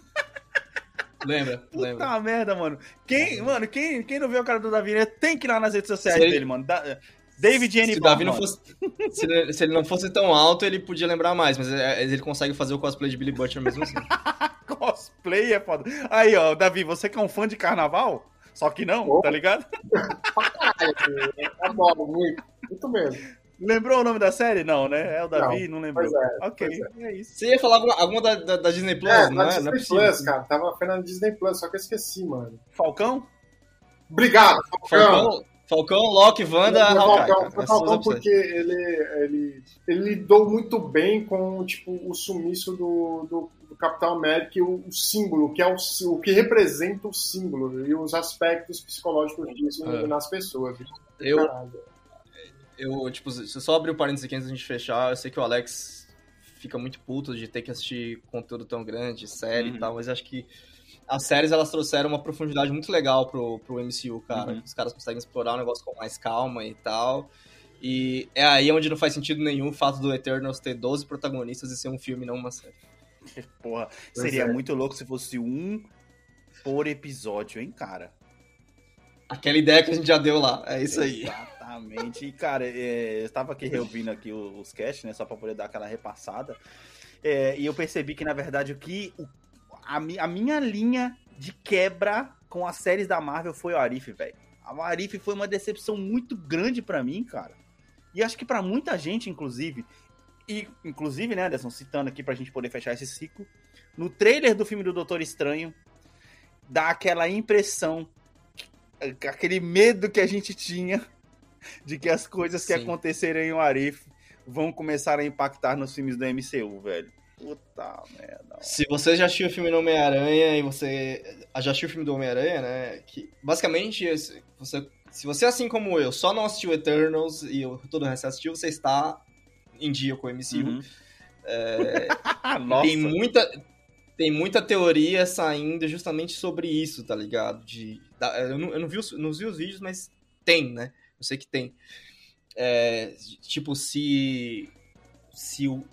Lembra? Puta Lembra. merda, mano. Quem, mano, quem, quem não vê o cara do Davi, né, tem que ir lá nas redes sociais ele- dele, mano. Da- David N. Se Davi não fosse. Se ele, se ele não fosse tão alto, ele podia lembrar mais, mas é- ele consegue fazer o cosplay de Billy Butcher mesmo assim. Cosplay é foda. Aí, ó, Davi, você que é um fã de carnaval, só que não, Opa. tá ligado? Eu adoro muito, muito mesmo. Lembrou o nome da série? Não, né? É o Davi, não, lembrou. pois é, ok, pois é. isso. Você ia falar alguma, alguma da, da- da Disney Plus, É, não na é? Não é Disney possível. Plus, cara. Tava foi na Disney Plus, só que eu esqueci, mano. Falcão? Obrigado, Falcão. Falcão, Falcão, Loki, Wanda, Foi Hawkeye. Falcão, cara. foi Essas Falcão porque ele, ele, ele lidou muito bem com tipo, o sumiço do, do, do Capitão América e o, o símbolo, que é o, o que representa o símbolo e os aspectos psicológicos disso É. nas pessoas. Eu, Caralho. eu, tipo, se eu só abrir o parênteses aqui antes da gente fechar, eu sei que o Alex fica muito puto de ter que assistir conteúdo tão grande, série Uhum. e tal, mas acho que as séries elas trouxeram uma profundidade muito legal pro, pro MCU, cara. Uhum. Os caras conseguem explorar o negócio com mais calma e tal. E é aí onde não faz sentido nenhum o fato do Eternals ter 12 protagonistas e ser um filme, não uma série. Porra, Pois seria é. muito louco se fosse um por episódio, hein, cara? Aquela ideia que a gente já deu lá, é isso aí. Exatamente. E, cara, é, eu tava aqui reouvindo aqui os, os cast, né? Só pra poder dar aquela repassada. É, e eu percebi que, na verdade, o que. o- a, a minha linha de quebra com as séries da Marvel foi o Arif, velho. A Arif foi uma decepção muito grande pra mim, cara. E acho que pra muita gente, inclusive. E, inclusive, né, Anderson, citando aqui pra gente poder fechar esse ciclo. No trailer do filme do Doutor Estranho, dá aquela impressão, aquele medo que a gente tinha de que as coisas que Sim. acontecerem em Arif vão começar a impactar nos filmes do MCU, velho. Puta merda. Se você já assistiu o filme do Homem-Aranha e você já assistiu o filme do Homem-Aranha, né? Que basicamente, você, se você, assim como eu, só não assistiu Eternals e todo o resto assistiu, você está em dia com o MCU. Uhum. Nossa. Tem muita, tem muita teoria saindo justamente sobre isso, tá ligado? De, da- eu, não, eu não vi os, não vi os vídeos, mas tem, né? Eu sei que tem. É, tipo, se. Se o,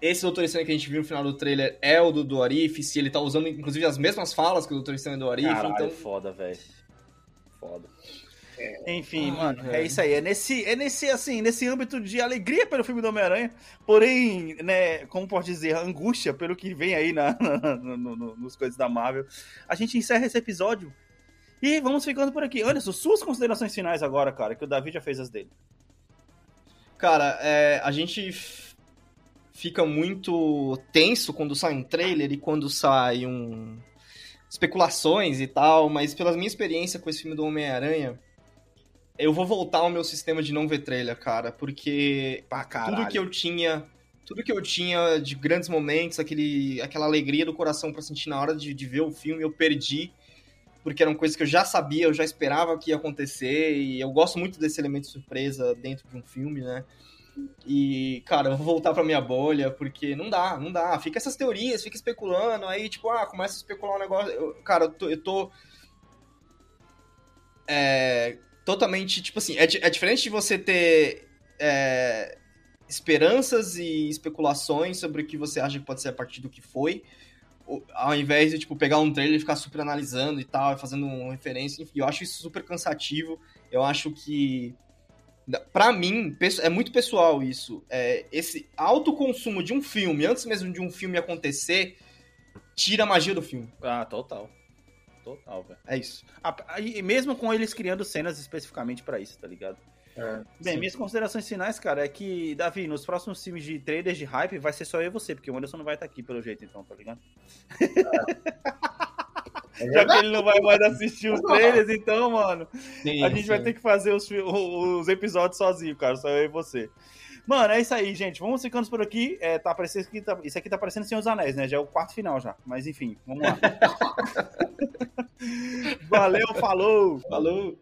esse Doutor Estranho que a gente viu no final do trailer é o do, do Arif, se ele tá usando, inclusive, as mesmas falas que o Doutor Estranho do Arif, Caralho, então. foda, velho. Foda. Enfim, Ai, mano, é isso aí. É nesse, é nesse, assim, nesse âmbito de alegria pelo filme do Homem-Aranha, porém, né, como pode dizer, angústia pelo que vem aí na, na- no- no- nos coisas da Marvel. A gente encerra esse episódio e vamos ficando por aqui. Anderson, suas considerações finais agora, cara, que o Davi já fez as dele. Cara, é, a gente fica muito tenso quando sai um trailer e quando sai um. especulações e tal, mas pela minha experiência com esse filme do Homem-Aranha, eu vou voltar ao meu sistema de não ver trailer, cara, porque Pra caralho. tudo que eu tinha. Tudo que eu tinha de grandes momentos, aquele, aquela alegria do coração pra sentir na hora de, de ver o filme, eu perdi. Porque eram coisas que eu já sabia, eu já esperava que ia acontecer, e eu gosto muito desse elemento de surpresa dentro de um filme, né? E, cara, eu vou voltar pra minha bolha, porque não dá, não dá. Fica essas teorias, fica especulando, aí, tipo, ah, começa a especular um negócio. Eu- cara, eu tô. Eu tô é, totalmente, tipo assim, é, é diferente de você ter. é, esperanças e especulações sobre o que você acha que pode ser a partir do que foi, ao invés de tipo pegar um trailer e ficar super analisando e tal, fazendo uma referência, enfim, eu acho isso super cansativo. Eu acho que para mim é muito pessoal isso. É, esse autoconsumo de um filme antes mesmo de um filme acontecer tira a magia do filme. Ah, total. Total, velho. É isso. E mesmo com eles criando cenas especificamente para isso, tá ligado? É, Bem, sim. minhas considerações finais, cara, é que, Davi, nos próximos filmes de trailers de hype vai ser só eu e você, porque o Anderson não vai estar aqui pelo jeito, então, tá ligado? É. Já que ele não vai mais assistir os trailers, então, mano, sim, a gente sim. vai ter que fazer os, os episódios sozinho, cara, só eu e você. Mano, é isso aí, gente. Vamos ficando por aqui. É, tá tá, isso aqui tá parecendo Senhor dos Anéis, né? Já é o quarto final já. Mas enfim, vamos lá. Valeu, falou! Falou!